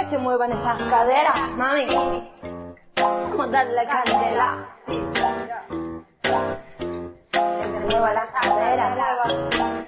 Que se muevan esas caderas, mami. Vamos a darle candela. Sí. Que se muevan las caderas.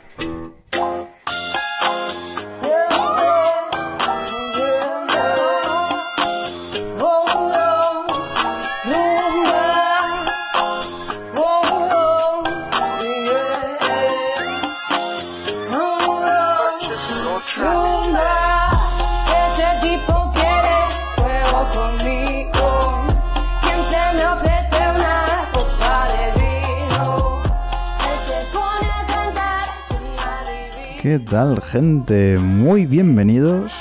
¿Qué tal, gente? Muy bienvenidos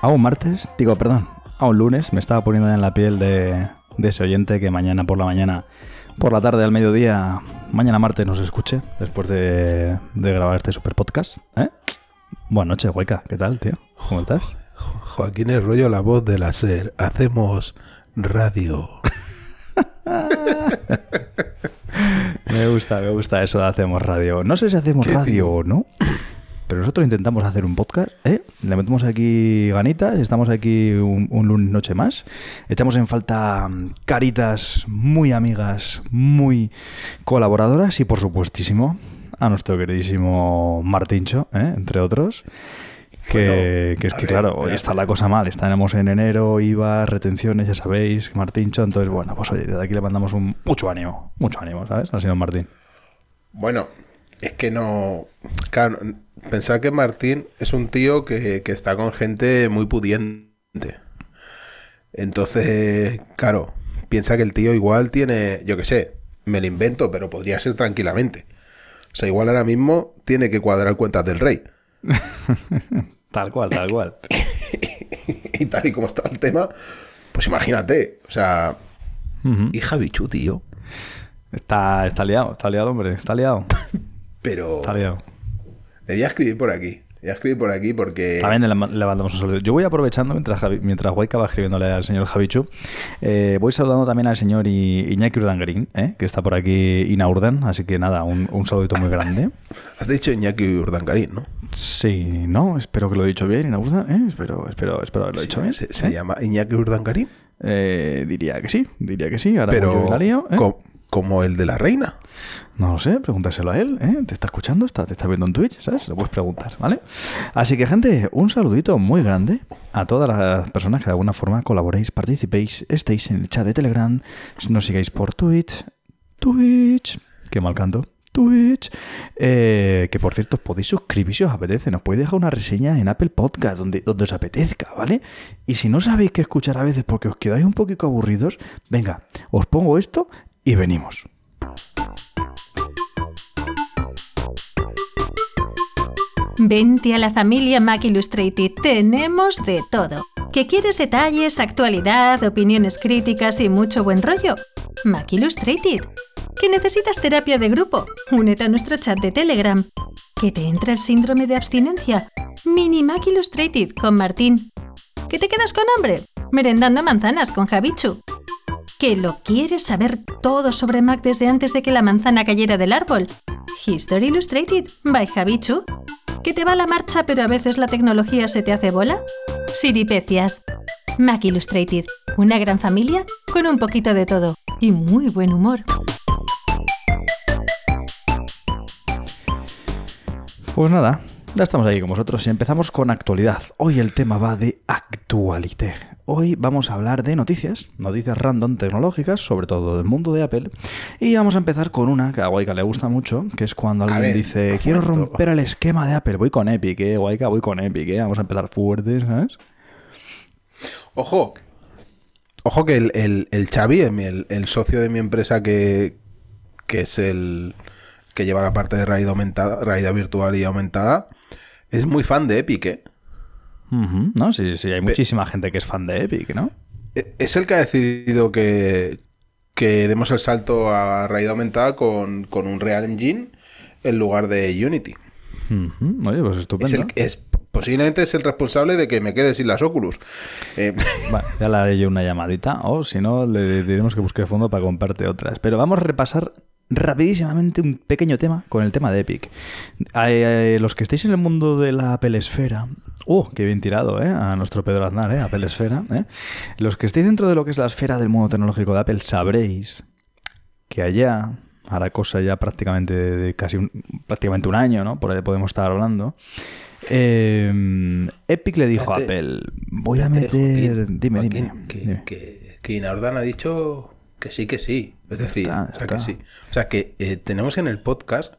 a un martes, digo, perdón, a un lunes. Me estaba poniendo en la piel de, de ese oyente que mañana por la mañana, por la tarde al mediodía, mañana martes nos escuche después de, de grabar este super podcast. ¿eh? Buenas noches, Hueca. ¿Qué tal, tío? ¿Cómo estás? Joaquín el rollo, la voz de la SER. Hacemos radio. Me gusta, me gusta eso de hacemos radio. No sé si hacemos ¿Qué, radio tío? o no, pero nosotros intentamos hacer un podcast, ¿eh? Le metemos aquí ganitas, estamos aquí un, un lunes noche más. Echamos en falta caritas muy amigas, muy colaboradoras y por supuestísimo a nuestro queridísimo Martincho, ¿eh? entre otros. Que, Bueno, que es que, ver, claro, hoy está la cosa mal. Estaremos en enero, IVA, retenciones, ya sabéis, Martincho. Entonces, bueno, pues oye, desde aquí le mandamos un mucho ánimo, mucho ánimo, ¿sabes? Al señor Martín. Bueno, es que no. Claro, pensar que Martín es un tío que, que está con gente muy pudiente. Entonces, claro, piensa que el tío igual tiene, yo qué sé, me lo invento, pero podría ser tranquilamente. O sea, igual ahora mismo tiene que cuadrar cuentas del rey. Tal cual, tal cual. y tal y como está el tema, pues imagínate. O sea, Ujú. hija bichu, tío. Está, está liado, está liado, hombre, está liado. Pero Está liado. le voy a escribir por aquí. Le voy a escribir por aquí porque. También le, le mandamos un saludo. Yo voy aprovechando mientras, Javi- mientras Waika va escribiéndole al señor Javichu. eh, voy saludando también al señor Iñaki Urdangarín, ¿eh? que está por aquí Inaurdan. Así que nada, un, un saludito muy grande. Has dicho Iñaki Urdangarín, ¿no? Sí, no, espero que lo he dicho bien, Inaurdan. ¿eh? Espero, espero, espero haberlo dicho bien. ¿Se, se ¿eh? llama Iñaki Urdangarín? Eh, diría que sí, diría que sí. Ahora Pero como yo la lío. Co- como el de la reina. No lo sé, pregúntaselo a él, ¿eh? ¿Te está escuchando? ¿Está, ¿Te está viendo en Twitch? ¿Sabes? Lo puedes preguntar, ¿vale? Así que, gente, un saludito muy grande a todas las personas que de alguna forma colaboréis, participéis, estéis en el chat de Telegram, nos sigáis por Twitch, Twitch, qué mal canto, Twitch, eh, que por cierto podéis suscribir si os apetece, nos podéis dejar una reseña en Apple Podcast, donde, donde os apetezca, ¿vale? Y si no sabéis qué escuchar a veces porque os quedáis un poquito aburridos, venga, os pongo esto y venimos. Vente a la familia Mac Illustrated, tenemos de todo. ¿Que quieres detalles, actualidad, opiniones críticas y mucho buen rollo? Mac Illustrated. ¿Que necesitas terapia de grupo? Únete a nuestro chat de Telegram. ¿Que te entra el síndrome de abstinencia? Mini Mac Illustrated con Martín. ¿Que te quedas con hambre? Merendando manzanas con Javichu. ¿Que lo quieres saber todo sobre Mac desde antes de que la manzana cayera del árbol? History Illustrated by Javichu. ¿Que te va la marcha pero a veces la tecnología se te hace bola? Siripecias. Mac Illustrated. Una gran familia con un poquito de todo y muy buen humor. Pues nada, ya estamos ahí con vosotros y empezamos con actualidad. Hoy el tema va de actualité. Hoy vamos a hablar de noticias, noticias random tecnológicas, sobre todo del mundo de Apple. Y vamos a empezar con una que a Waika le gusta mucho, que es cuando alguien ver, dice, quiero romper el esquema de Apple, voy con Epic, eh, Waika, voy con Epic, eh. Vamos a empezar fuertes, ¿sabes? Ojo. Ojo que el, el, el Xavi, el, el socio de mi empresa que, que es el que lleva la parte de realidad aumentada, realidad virtual y aumentada, es muy fan de Epic, ¿eh? ¿No? Sí, sí, hay muchísima gente que es fan de Epic, ¿no? E- Es el que ha decidido que, que demos el salto a realidad aumentada con, con un Real Engine en lugar de Unity. Ujú, Oye, pues Es estupendo. el, es, posiblemente es el responsable de que me quede sin las Oculus. Eh, Vale, ya le haré yo una llamadita, o si no, le diremos que busque fondo para comprarte otras. Pero vamos a repasar rapidísimamente un pequeño tema con el tema de Epic. Eh, los que estéis en el mundo de la Apple Esfera, ¡uh! ¡Qué bien tirado, eh! A nuestro Pedro Aznar, ¿eh? Apple Esfera, ¿eh? Los que estéis dentro de lo que es la esfera del mundo tecnológico de Apple sabréis que allá, hará cosa ya prácticamente de casi un, prácticamente un año, ¿no? Por ahí podemos estar hablando. eh, Epic le dijo a. Apple, voy a meter... Dime, dime. Que, dime. que, que ha dicho que sí, que sí. Es decir, está, o sea, que está. sí. O sea, que eh, tenemos en el podcast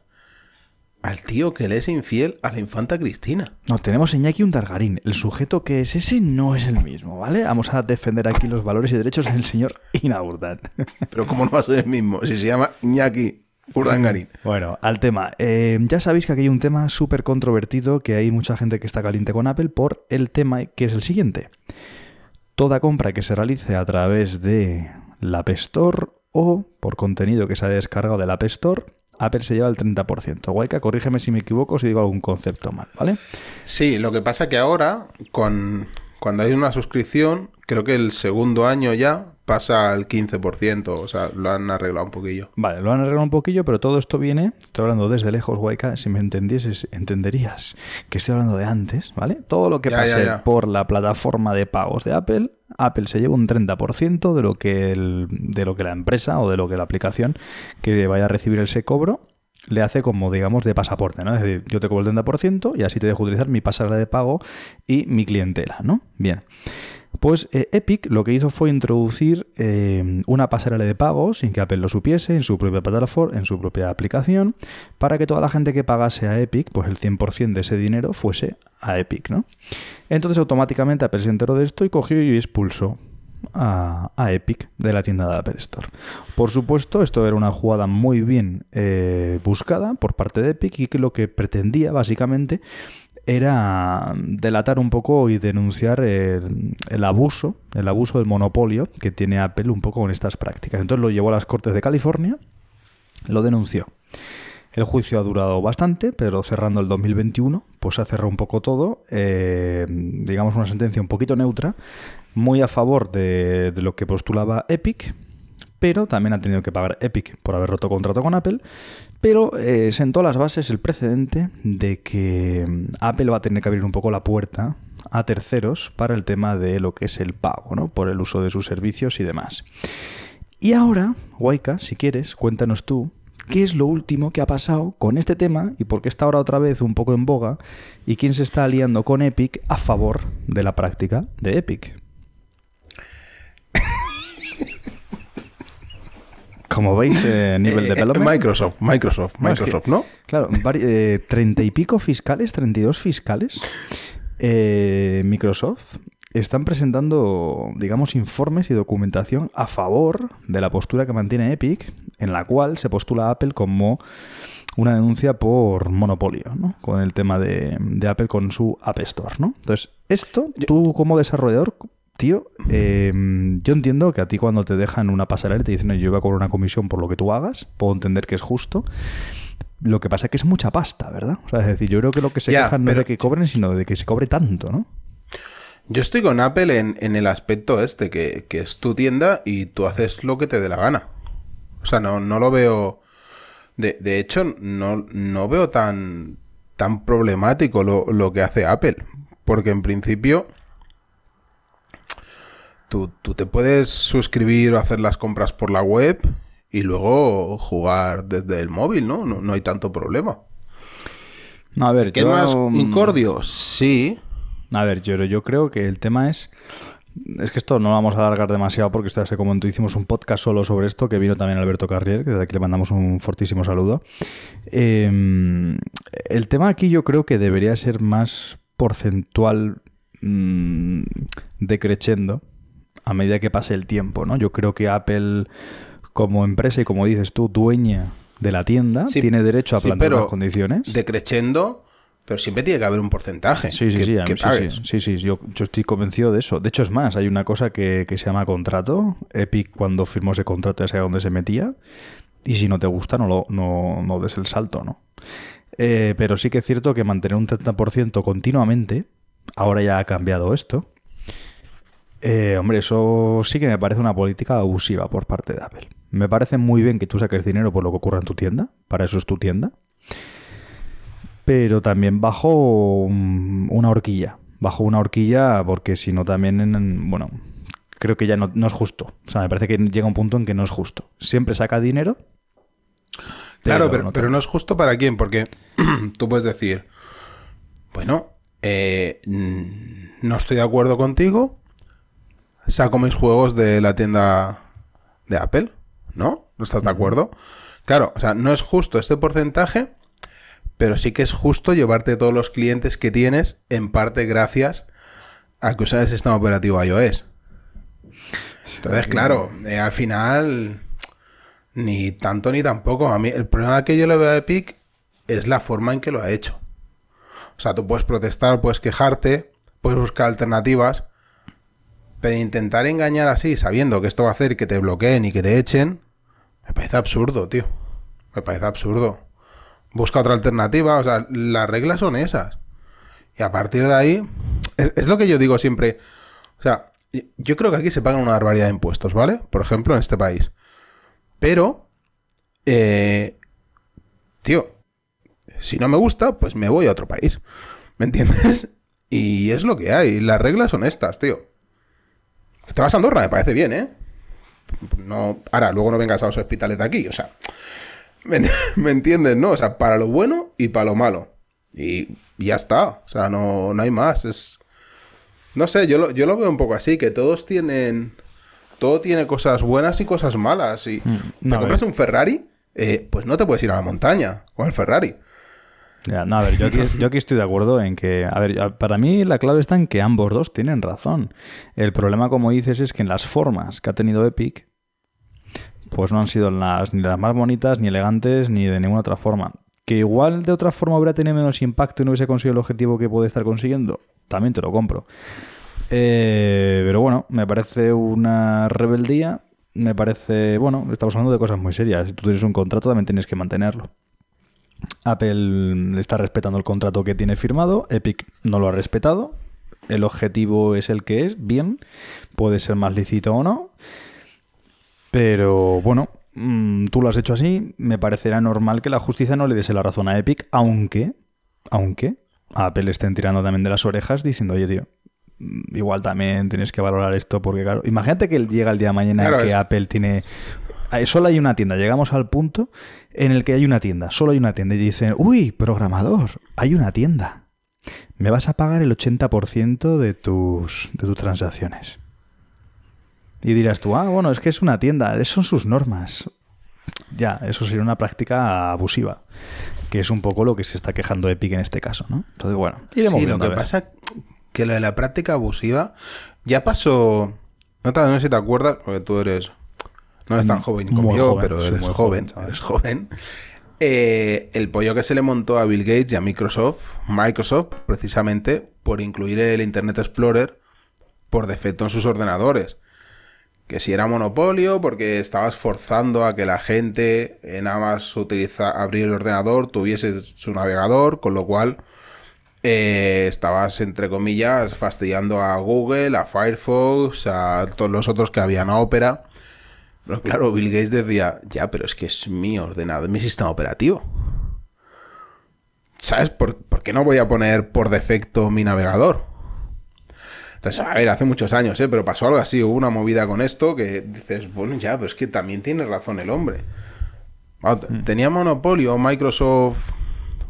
al tío que le es infiel a la infanta Cristina. No, tenemos a Iñaki Undargarín. El sujeto que es ese no es el mismo, ¿vale? Vamos a defender aquí los valores y derechos del señor Inaurdan. Pero ¿cómo no va a ser el mismo? Si se llama Iñaki Urdangarín. Bueno, al tema. Eh, ya sabéis que aquí hay un tema súper controvertido, que hay mucha gente que está caliente con Apple por el tema que es el siguiente. Toda compra que se realice a través de la App Store o por contenido que se haya descargado del App Store, Apple se lleva el 30%. Guayca, corrígeme si me equivoco, si digo algún concepto mal, ¿vale? Sí, lo que pasa que ahora, con, cuando hay una suscripción, creo que el segundo año ya pasa al 15%. O sea, lo han arreglado un poquillo. Vale, lo han arreglado un poquillo, pero todo esto viene, estoy hablando desde lejos, Guayca, si me entendieses, entenderías que estoy hablando de antes, ¿vale? Todo lo que Ya, pase ya, ya. por la plataforma de pagos de Apple, Apple se lleva un 30% de lo que el- de lo que la empresa o de lo que la aplicación que vaya a recibir ese cobro le hace como, digamos, de pasaporte, ¿no? Es decir, yo te cobro el 30% y así te dejo utilizar mi pasarela de pago y mi clientela, ¿no? Bien. Pues eh, Epic lo que hizo fue introducir eh, una pasarela de pago sin que Apple lo supiese en su propia plataforma, en su propia aplicación, para que toda la gente que pagase a Epic, pues el 100% de ese dinero fuese a Epic, ¿no? Entonces automáticamente Apple se enteró de esto y cogió y expulsó a, a Epic de la tienda de Apple Store. Por supuesto, esto era una jugada muy bien eh, buscada por parte de Epic y que lo que pretendía básicamente era delatar un poco y denunciar el, el abuso, el abuso del monopolio que tiene Apple un poco con estas prácticas. Entonces lo llevó a las Cortes de California, lo denunció. El juicio ha durado bastante, pero cerrando el 2021, pues se ha cerrado un poco todo. eh, digamos una sentencia un poquito neutra, muy a favor de, de lo que postulaba Epic, pero también ha tenido que pagar Epic por haber roto contrato con Apple. Pero eh, sentó las bases el precedente de que mm, Apple va a tener que abrir un poco la puerta a terceros para el tema de lo que es el pago, ¿no? Por el uso de sus servicios y demás. Y ahora, Waika, si quieres, cuéntanos tú qué es lo último que ha pasado con este tema y por qué está ahora otra vez un poco en boga y quién se está aliando con Epic a favor de la práctica de Epic. Como veis, eh, nivel Eh, de eh, development. Microsoft, Microsoft, No, es que- Microsoft, ¿no? Claro, eh, treinta y pico fiscales, 32 fiscales, eh, Microsoft están presentando, digamos, informes y documentación a favor de la postura que mantiene Epic, en la cual se postula a Apple como una denuncia por monopolio, ¿no? Con el tema de, de Apple con su App Store, ¿no? Entonces, esto, tú como desarrollador, tío, eh, yo entiendo que a ti cuando te dejan una pasarela y te dicen, "Oye, yo voy a cobrar una comisión por lo que tú hagas, puedo entender que es justo. Lo que pasa es que es mucha pasta, ¿verdad? O sea, es decir, yo creo que lo que se Ya, quejan no es de que cobren, sino de que se cobre tanto, ¿no? Yo estoy con Apple en, en el aspecto este, que, que es tu tienda y tú haces lo que te dé la gana. O sea, no, no lo veo. De, de hecho, no, no veo tan, tan problemático lo, lo que hace Apple. Porque en principio. Tú, tú te puedes suscribir o hacer las compras por la web y luego jugar desde el móvil, ¿no? No, no hay tanto problema. No, a ver, ¿Qué más? mm, ¿Incordio? Sí. A ver, yo, yo creo que el tema es. Es que esto no lo vamos a alargar demasiado porque esto ya se comentó. Hicimos un podcast solo sobre esto que vino también Alberto Carrier, que desde aquí le mandamos un fortísimo saludo. Eh, el tema aquí yo creo que debería ser más porcentual mm, decreciendo a medida que pase el tiempo, ¿no? Yo creo que Apple, como empresa y como dices tú, dueña de la tienda, Sí, tiene derecho a sí, plantear pero las condiciones. Decreciendo, pero siempre tiene que haber un porcentaje. Sí, sí, que, sí, que sí, pagues. sí, sí, sí, yo, yo estoy convencido de eso. De hecho, es más, hay una cosa que, que se llama contrato. Epic, cuando firmó ese contrato, ya sabía dónde se metía. Y si no te gusta, no, lo, no, no des el salto, ¿no? Eh, pero sí que es cierto que mantener un 30% continuamente, ahora ya ha cambiado esto. Eh, hombre, eso sí que me parece una política abusiva por parte de Apple. Me parece muy bien que tú saques dinero por lo que ocurra en tu tienda, para eso es tu tienda pero también bajo un- una horquilla. Bajo una horquilla porque si no también, en- bueno, creo que ya no, no es justo. O sea, me parece que llega un punto en que no es justo. Siempre saca dinero. Claro, pero, no pero no es justo para quién, porque tú puedes decir, bueno, eh, no estoy de acuerdo contigo, saco mis juegos de la tienda de Apple, ¿no? ¿No estás de acuerdo? Claro, o sea, no es justo este porcentaje, pero sí que es justo llevarte todos los clientes que tienes, en parte gracias a que usan el sistema operativo iOS. Entonces, claro, eh, al final, ni tanto ni tampoco. A mí, el problema que yo le veo a Epic es la forma en que lo ha hecho. O sea, tú puedes protestar, puedes quejarte, puedes buscar alternativas, pero intentar engañar así, sabiendo que esto va a hacer que te bloqueen y que te echen, me parece absurdo, tío. Me parece absurdo. Busca otra alternativa, o sea, las reglas son esas. Y a partir de ahí, es, lo que yo digo siempre. O sea, yo creo que aquí se pagan una barbaridad de impuestos, ¿vale? Por ejemplo, en este país. Pero, eh, tío, si no me gusta, pues me voy a otro país. ¿Me entiendes? Y es lo que hay. Las reglas son estas, tío. Te vas a Andorra, me parece bien, ¿eh? No, ahora, luego no vengas a los hospitales de aquí, o sea. ¿Me, me entiendes, no? O sea, para lo bueno y para lo malo. Y, ya está. O sea, no, no hay más. Es. No sé, yo lo, yo lo veo un poco así, que todos tienen. Todo tiene cosas buenas y cosas malas. Y no, te compras ver. un Ferrari, eh, pues no te puedes ir a la montaña con el Ferrari. Ya, no, a ver, yo aquí, yo aquí estoy de acuerdo en que, a ver, para mí la clave está en que ambos dos tienen razón. El problema, como dices, es que en las formas que ha tenido Epic, pues no han sido las, ni las más bonitas, ni elegantes, ni de ninguna otra forma. Que igual de otra forma hubiera tenido menos impacto y no hubiese conseguido el objetivo que puede estar consiguiendo, también te lo compro. Eh, pero bueno, me parece una rebeldía, me parece, bueno, estamos hablando de cosas muy serias. Si tú tienes un contrato, también tienes que mantenerlo. Apple está respetando el contrato que tiene firmado, Epic no lo ha respetado, el objetivo es el que es, bien, puede ser más lícito o no, pero bueno, mm, tú lo has hecho así, me parecerá normal que la justicia no le diese la razón a Epic, aunque, aunque a Apple le estén tirando también de las orejas diciendo, oye tío, mm, igual también tienes que valorar esto porque claro, imagínate que llega el día de mañana Claro, que es- Apple tiene... Solo hay una tienda, llegamos al punto en el que hay una tienda, solo hay una tienda y dicen, uy, programador, hay una tienda. Me vas a pagar el 80% de tus, de tus transacciones. Y dirás tú, ah, bueno, es que es una tienda, esas son sus normas. Ya, eso sería una práctica abusiva, que es un poco lo que se está quejando Epic en este caso, ¿no? Entonces, bueno, iremos Sí, lo viendo, que pasa que lo de la práctica abusiva ya pasó. No, no sé si te acuerdas, porque tú eres. No eres tan Mm, joven como muy yo, joven, pero eres muy joven. eres joven. Eh, el pollo que se le montó a Bill Gates y a Microsoft, Microsoft, precisamente por incluir el Internet Explorer por defecto en sus ordenadores. Que si era monopolio, porque estabas forzando a que la gente eh, nada más utiliza, abrir el ordenador tuviese su navegador, con lo cual eh, estabas, entre comillas, fastidiando a Google, a Firefox, a todos los otros que habían a Opera. Pero claro, Bill Gates decía, ya, pero es que es mi ordenador, mi sistema operativo. ¿Sabes? ¿Por, por qué no voy a poner por defecto mi navegador? Entonces, a ver, hace muchos años, ¿eh? Pero pasó algo así, hubo una movida con esto que dices, bueno, ya, pero es que también tiene razón el hombre. T- Tenía monopolio Microsoft.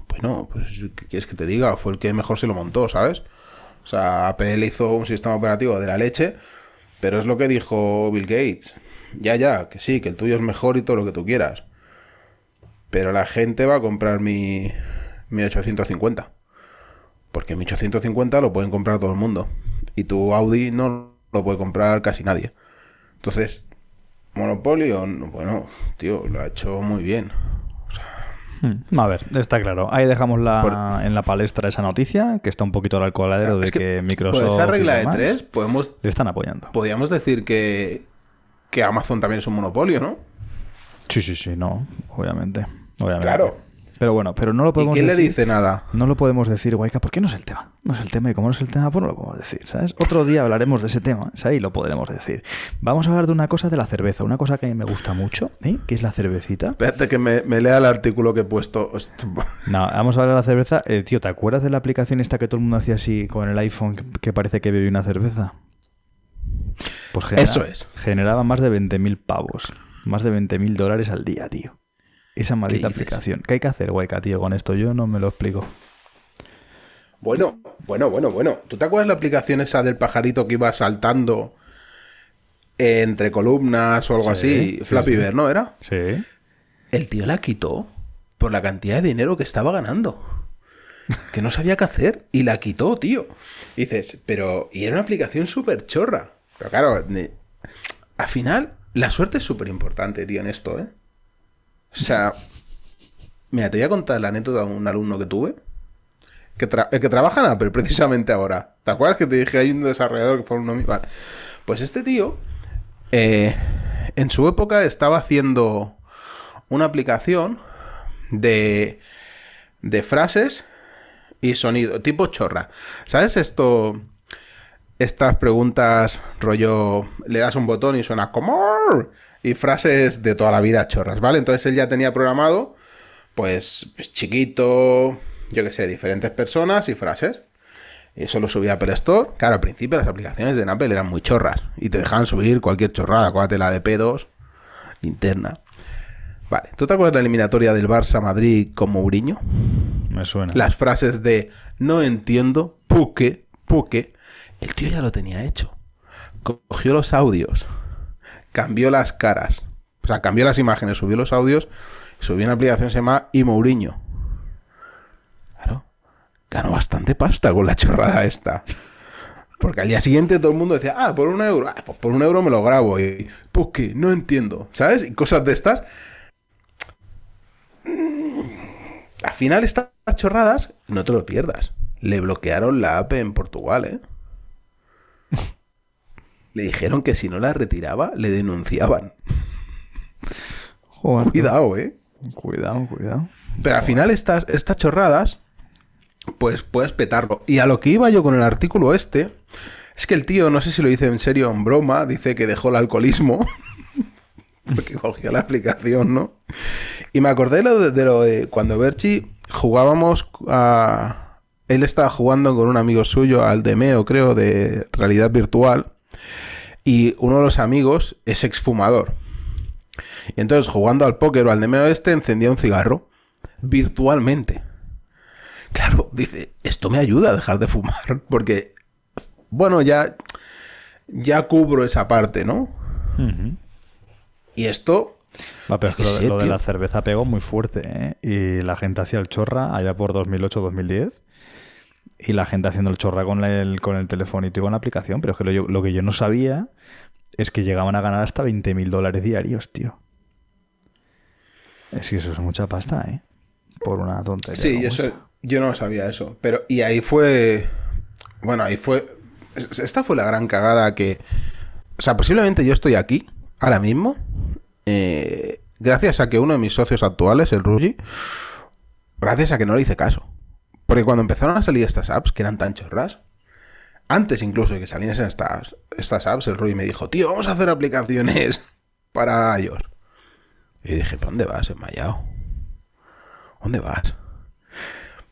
Bueno, pues, ¿qué quieres que te diga? Fue el que mejor se lo montó, ¿sabes? O sea, Apple hizo un sistema operativo de la leche, pero es lo que dijo Bill Gates. Ya, ya, que sí, que el tuyo es mejor y todo lo que tú quieras. Pero la gente va a comprar mi, mi 850. Porque mi 850 lo pueden comprar todo el mundo. Y tu Audi no lo puede comprar casi nadie. Entonces, Monopolio, no, bueno, tío, lo ha hecho muy bien. Hmm, A ver, está claro. Ahí dejamos la, Por- en la palestra esa noticia, que está un poquito al coladero de Es que, Microsoft. Por esa regla de tres, podemos, Le están apoyando. podríamos decir que, que Amazon también es un monopolio, ¿no? Sí, sí, sí, no, obviamente. obviamente. Claro. Pero bueno, pero no lo ¿Y podemos quién le dice nada? No lo podemos decir, Guayca, porque no es el tema. No es el tema y como no es el tema, pues no lo podemos decir, ¿sabes? Otro día hablaremos de ese tema, ¿sabes? Y lo podremos decir. Vamos a hablar de una cosa de la cerveza, una cosa que a mí me gusta mucho, ¿eh? Que es la cervecita. Espérate que me, me lea el artículo que he puesto. No, vamos a hablar de la cerveza. Eh, tío, ¿te acuerdas de la aplicación esta que todo el mundo hacía así con el iPhone que- que parece que bebía una cerveza? Pues genera- Eso es. Generaba más de 20.000 pavos. Más de 20.000 dólares al día, tío. Esa maldita aplicación. ¿Qué hay que hacer, Guayca, tío, con esto? Yo no me lo explico. Bueno, bueno, bueno, bueno. ¿Tú te acuerdas la aplicación esa del pajarito que iba saltando entre columnas o algo Sí, así? sí, Flappy sí. Bird, ¿no era? Sí. El tío la quitó por la cantidad de dinero que estaba ganando. Que no sabía qué hacer y la quitó, tío. Y dices, pero. Y era una aplicación súper chorra. Pero claro, al final, la suerte es súper importante, tío, en esto, ¿eh? O sea. Mira, te voy a contar la anécdota de un alumno que tuve. Que, el que trabaja en Apple, precisamente ahora. ¿Te acuerdas que te dije hay un desarrollador que fue uno mío? Vale. Pues este tío. eh, en su época estaba haciendo una aplicación de, de frases y sonido, tipo chorra. ¿Sabes esto? Estas preguntas, rollo, le das un botón y suena como... Y frases de toda la vida chorras, ¿vale? Entonces él ya tenía programado, pues, pues, chiquito, yo qué sé, diferentes personas y frases. Y eso lo subía a Apple Store. Claro, al principio las aplicaciones de Apple eran muy chorras. Y te dejaban subir cualquier chorrada. Acuérdate la de P2, linterna. Vale, ¿tú te acuerdas de la eliminatoria del Barça Madrid con Mourinho? Me suena. Las frases de no entiendo, puque, puque. El tío ya lo tenía hecho. Cogió los audios, cambió las caras, o sea, cambió las imágenes, subió los audios, subió una aplicación que se llama y Mourinho. Claro, ganó bastante pasta con la chorrada esta. Porque al día siguiente todo el mundo decía, ah, por un euro, ah, pues por un euro me lo grabo. Y, puque, no entiendo, ¿sabes? Y cosas de estas. Al final estas chorradas, no te lo pierdas. Le bloquearon la app en Portugal, ¿eh? Le dijeron que si no la retiraba, le denunciaban. Joder, Cuidado, ¿eh? Cuidado, cuidado. Pero al final estas, estas chorradas, pues puedes petarlo. Y a lo que iba yo con el artículo este, es que el tío, no sé si lo dice en serio o en broma, dice que dejó el alcoholismo. Porque cogió la aplicación, ¿no? Y me acordé de lo de, de lo de cuando Berchi jugábamos a... Él estaba jugando con un amigo suyo al Demeo, creo, de realidad virtual. Y uno de los amigos es exfumador. Y entonces, jugando al póker o al Demeo este, encendía un cigarro. Virtualmente. Claro, dice, esto me ayuda a dejar de fumar. Porque, bueno, ya... Ya cubro esa parte, ¿no? Y esto... Va, pero es que lo, de- sé, lo de tío. la cerveza pegó muy fuerte, ¿eh? Y la gente hacía el chorra allá por 2008-2010. Y la gente haciendo el chorra con el, con el telefonito y con la aplicación. Pero es que lo, que yo no sabía es que llegaban a ganar hasta 20.000 dólares diarios, tío. Es que eso es mucha pasta, ¿eh? Por una tontería. Sí, eso, yo no sabía eso. Pero, y ahí fue. Bueno, ahí fue. es- Esta fue la gran cagada que. O sea, posiblemente yo estoy aquí, ahora mismo, eh, gracias a que uno de mis socios actuales, el Rugi, gracias a que no le hice caso. Porque cuando empezaron a salir estas apps, que eran tan chorras, antes incluso de que saliesen estas, estas apps, el Rugi me dijo, tío, vamos a hacer aplicaciones para iOS. Y dije, ¿para dónde vas, enmayado? ¿Dónde vas?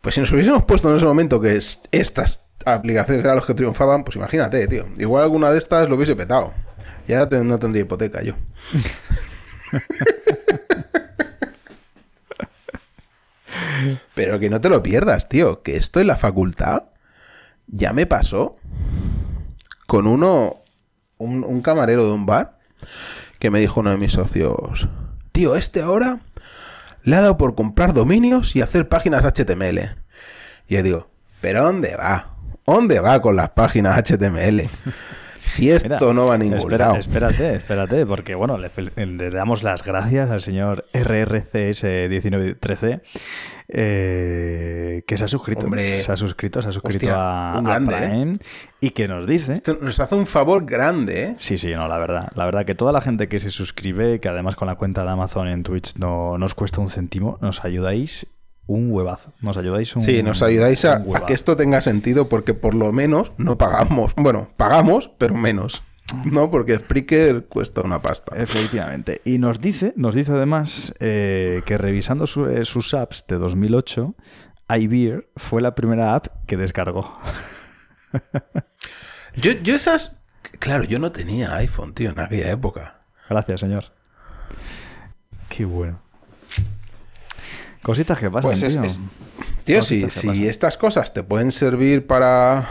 Pues si nos hubiésemos puesto en ese momento que es estas aplicaciones eran los que triunfaban, pues imagínate, tío. Igual alguna de estas lo hubiese petado. Ya no tendría hipoteca yo. Pero que no te lo pierdas, tío. Que esto en la facultad ya me pasó con uno, un, un camarero de un bar, que me dijo uno de mis socios, tío, este ahora le ha dado por comprar dominios y hacer páginas HTML. Y yo digo, ¿pero dónde va? ¿Dónde va con las páginas HTML? Si esto Mira, no va a ningún espera- lado. Espérate, espérate, porque bueno, le, damos las gracias al señor RRCS1913 eh, que se ha suscrito. Hombre. se ha suscrito, se ha suscrito Hostia, a, a grande, ¿eh? Y que nos dice. Esto nos hace un favor grande, ¿eh? Sí, sí, no, la verdad. La verdad que toda la gente que se suscribe, que además con la cuenta de Amazon en Twitch no nos cuesta un céntimo, nos ayudáis un huevazo. Nos ayudáis un Sí, nos ayudáis a, que esto tenga sentido porque por lo menos no pagamos. Bueno, pagamos, pero menos. No, porque Spreaker cuesta una pasta. Efectivamente. Y nos dice, nos dice además eh, que revisando su- eh, sus apps de 2008, iBeer fue la primera app que descargó. Yo, yo esas... Claro, yo no tenía iPhone, tío, en aquella época. Gracias, señor. Qué bueno. Cositas que pasan, Pues es- tío. es- Tío, si, estas cosas te pueden servir para...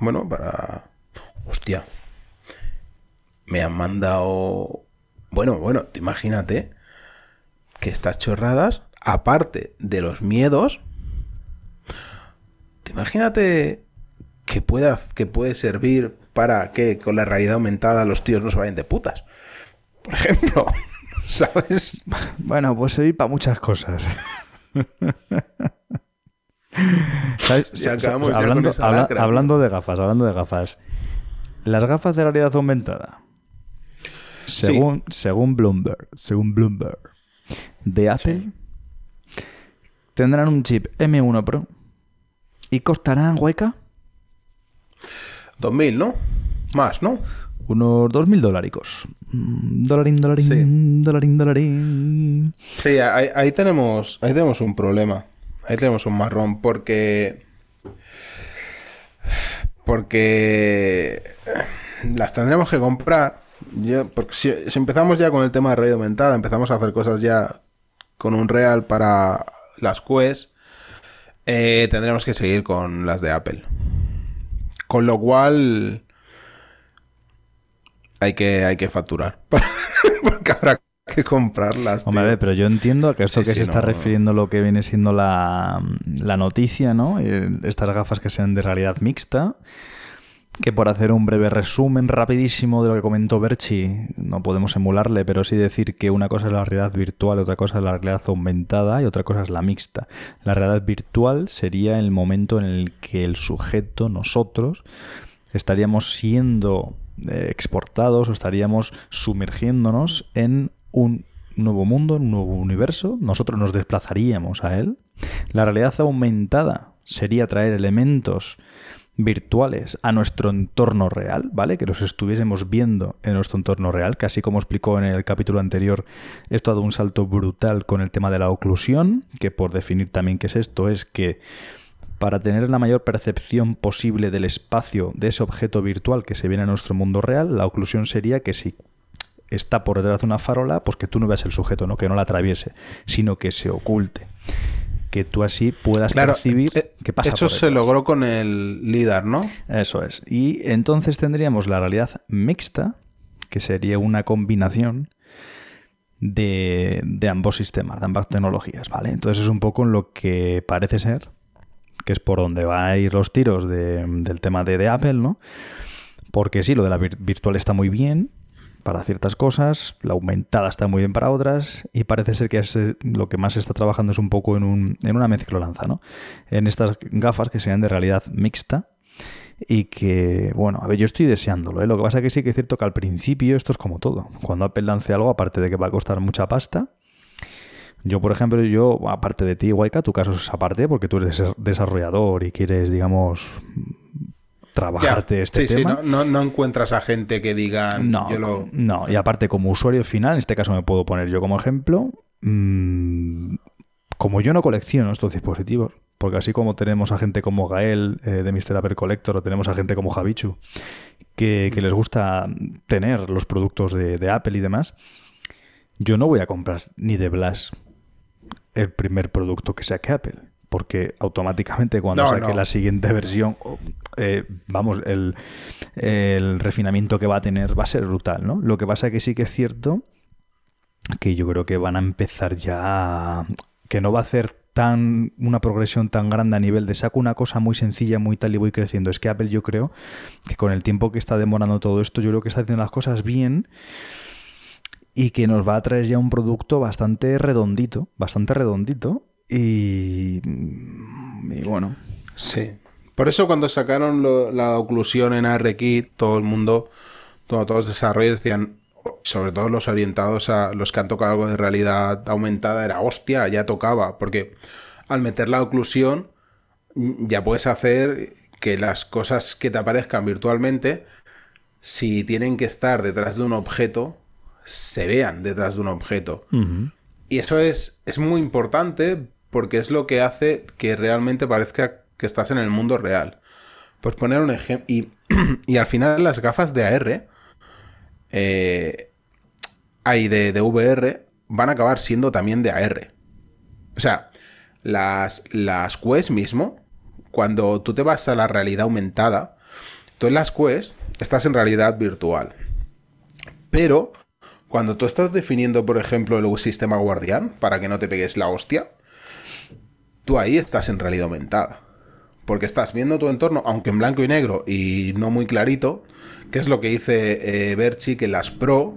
Bueno, para... Hostia. Me han mandado... Bueno, bueno, tú imagínate que estas chorradas, aparte de los miedos, tú imagínate que pueda, que puede servir para que con la realidad aumentada los tíos no se vayan de putas. Por ejemplo, ¿sabes? Bueno, pues servir para muchas cosas. ¿Sabes? Ya acabamos ya con hablando, esa habla- lacra, tío. hablando de gafas, hablando de gafas. Las gafas de realidad aumentada. Según, según Bloomberg, según Bloomberg, de Apple, tendrán un chip M1 Pro y costarán, hueca, 2000, ¿no? Más, ¿no? Unos 2.000 doláricos. Mm, Dolarín, dolarín, Sí. dolarín, dolarín. Sí, ahí, ahí tenemos, ahí tenemos un problema. Ahí tenemos un marrón porque porque las tendremos que comprar. Yo- porque si, si empezamos ya con el tema de realidad aumentada, empezamos a hacer cosas ya con un real para las Quest, eh, tendremos que seguir con las de Apple. Con lo cual hay que, hay que facturar. porque habrá que comprarlas. tío. Hombre, a ver, pero yo entiendo que esto Sí, que sí, se está no. refiriendo lo que viene siendo la, la noticia, ¿no? Estas gafas que sean de realidad mixta, que por hacer un breve resumen rapidísimo de lo que comentó Berchi, no podemos emularle, pero sí decir que una cosa es la realidad virtual, otra cosa es la realidad aumentada y otra cosa es la mixta. La realidad virtual sería el momento en el que el sujeto, nosotros, estaríamos siendo eh, exportados o estaríamos sumergiéndonos en un nuevo mundo, un nuevo universo. Nosotros nos desplazaríamos a él. La realidad aumentada sería traer elementos virtuales a nuestro entorno real, ¿vale? Que los estuviésemos viendo en nuestro entorno real, que así como explicó en el capítulo anterior, esto ha dado un salto brutal con el tema de la oclusión, que por definir también qué es esto, es que para tener la mayor percepción posible del espacio de ese objeto virtual que se viene a nuestro mundo real, la oclusión sería que si está por detrás de una farola, pues que tú no veas el sujeto, no que no la atraviese, sino que se oculte. Que tú así puedas Claro, percibir eh, qué pasa. Eso por se logró con el LIDAR, ¿no? Eso es. Y entonces tendríamos la realidad mixta, que sería una combinación de, de ambos sistemas, de ambas tecnologías, ¿vale? Entonces es un poco lo que parece ser, que es por donde van a ir los tiros de- del tema de, de Apple, ¿no? Porque sí, lo de la vir- virtual está muy bien para ciertas cosas, la aumentada está muy bien para otras, y parece ser que es, eh, lo que más se está trabajando es un poco en, un, en una mezclolanza, ¿no? En estas gafas que sean de realidad mixta, y que, bueno, a ver, yo estoy deseándolo, ¿eh? Lo que pasa que sí que es cierto que al principio esto es como todo. Cuando Apple lance algo, aparte de que va a costar mucha pasta, yo, por ejemplo, yo, aparte de ti, Waika, tu caso es aparte porque tú eres desa- desarrollador y quieres, digamos, trabajarte Ya, este sí, tema. sí, no, no, no encuentras a gente que diga No, yo lo... no, y aparte como usuario final, en este caso me puedo poner yo como ejemplo, mm, como yo no colecciono estos dispositivos, porque así como tenemos a gente como Gael eh, de Mr. Apple Collector o tenemos a gente como Javichu que, que les gusta tener los productos de, de Apple y demás, yo no voy a comprar ni de Blas el primer producto que saque Apple. Porque automáticamente cuando No, saque no. la siguiente versión, eh, vamos, el, el refinamiento que va a tener va a ser brutal, ¿no? Lo que pasa que sí que es cierto que yo creo que van a empezar ya a- que no va a hacer tan una progresión tan grande a nivel de saco una cosa muy sencilla, muy tal y voy creciendo. Es que Apple yo creo que con el tiempo que está demorando todo esto, yo creo que está haciendo las cosas bien y que nos va a traer ya un producto bastante redondito, bastante redondito y, bueno, Sí. Por eso cuando sacaron la oclusión en ARKit, todo el mundo, todo- todos los desarrolladores decían, sobre todo los orientados a los que han tocado algo de realidad aumentada, era hostia, ya tocaba, porque al meter la oclusión mm, ya puedes hacer que las cosas que te aparezcan virtualmente, si tienen que estar detrás de un objeto, se vean detrás de un objeto. Y eso es, es muy importante porque es lo que hace que realmente parezca que estás en el mundo real. Pues poner un ejemplo. Y, y al final las gafas de AR, eh, hay de, de VR, van a acabar siendo también de AR. O sea, las, las Quest mismo, cuando tú te vas a la realidad aumentada, tú en las Quest estás en realidad virtual. Pero cuando tú estás definiendo, por ejemplo, el sistema guardián para que no te pegues la hostia, tú ahí estás en realidad aumentada. Porque estás viendo tu entorno, aunque en blanco y negro y no muy clarito, que es lo que dice eh, que en las Pro,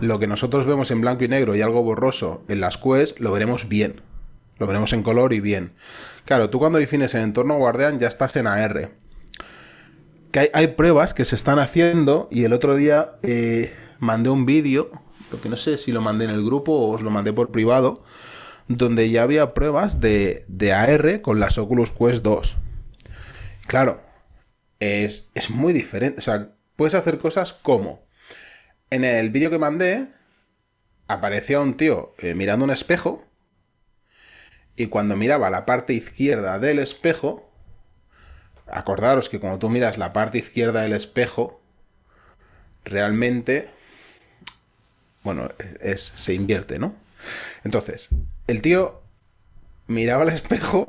lo que nosotros vemos en blanco y negro y algo borroso en las Quest, lo veremos bien. Lo veremos en color y bien. Claro, tú cuando defines el entorno guardián ya estás en AR. Que hay, pruebas que se están haciendo y el otro día eh, mandé un vídeo, lo que no sé si lo mandé en el grupo o os lo mandé por privado, donde ya había pruebas de, de AR con las Oculus Quest 2. Claro, es, es muy diferente. O sea, puedes hacer cosas como. En el vídeo que mandé, aparecía un tío eh, mirando un espejo. Y cuando miraba la parte izquierda del espejo, acordaros que cuando tú miras la parte izquierda del espejo, realmente, bueno, es, se invierte, ¿no? Entonces, el tío miraba al espejo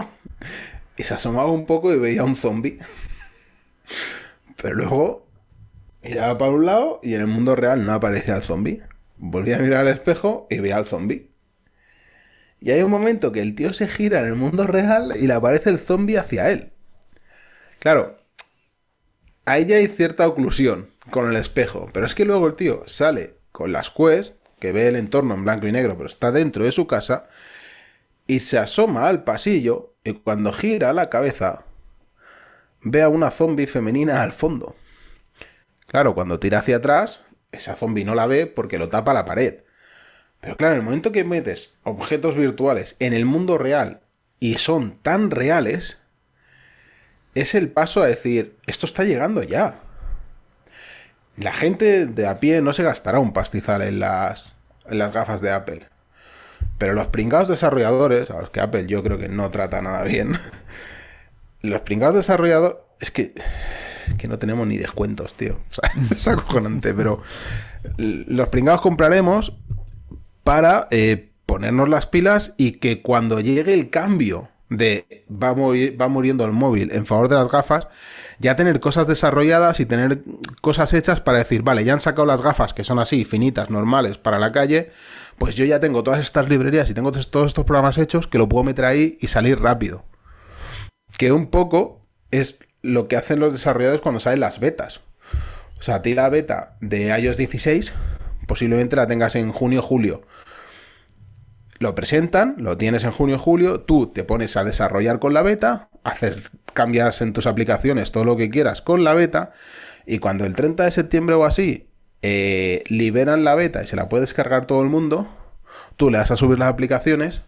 y se asomaba un poco y veía un zombie. Pero luego miraba para un lado y en el mundo real no aparecía el zombie. Volvía a mirar al espejo y veía al zombie. Y hay un momento que el tío se gira en el mundo real y le aparece el zombie hacia él. Claro, ahí ya hay cierta oclusión con el espejo. Pero es que luego el tío sale con las Quest, que ve el entorno en blanco y negro, pero está dentro de su casa, y se asoma al pasillo y cuando gira la cabeza ve a una zombie femenina al fondo. Claro, cuando tira hacia atrás, esa zombie no la ve porque lo tapa la pared. Pero claro, en el momento que metes objetos virtuales en el mundo real y son tan reales, es el paso a decir, esto está llegando ya. La gente de a pie no se gastará un pastizal en las, en las gafas de Apple. Pero los pringados desarrolladores, a los que Apple yo creo que no trata nada bien, los pringados desarrolladores, es que, que no tenemos ni descuentos, tío. O sea, es acojonante, pero los pringados compraremos para eh, ponernos las pilas y que cuando llegue el cambio de va, va muriendo el móvil en favor de las gafas, ya tener cosas desarrolladas y tener cosas hechas para decir, vale, ya han sacado las gafas que son así, finitas, normales, para la calle, pues yo ya tengo todas estas librerías y tengo todos estos programas hechos que lo puedo meter ahí y salir rápido. Que un poco es lo que hacen los desarrolladores cuando salen las betas. O sea, a ti la beta de iOS 16 posiblemente la tengas en junio julio. Lo presentan, lo tienes en junio julio, tú te pones a desarrollar con la beta, haces cambias en tus aplicaciones todo lo que quieras con la beta y cuando el 30 de septiembre o así eh, liberan la beta y se la puede descargar todo el mundo, tú le das a subir las aplicaciones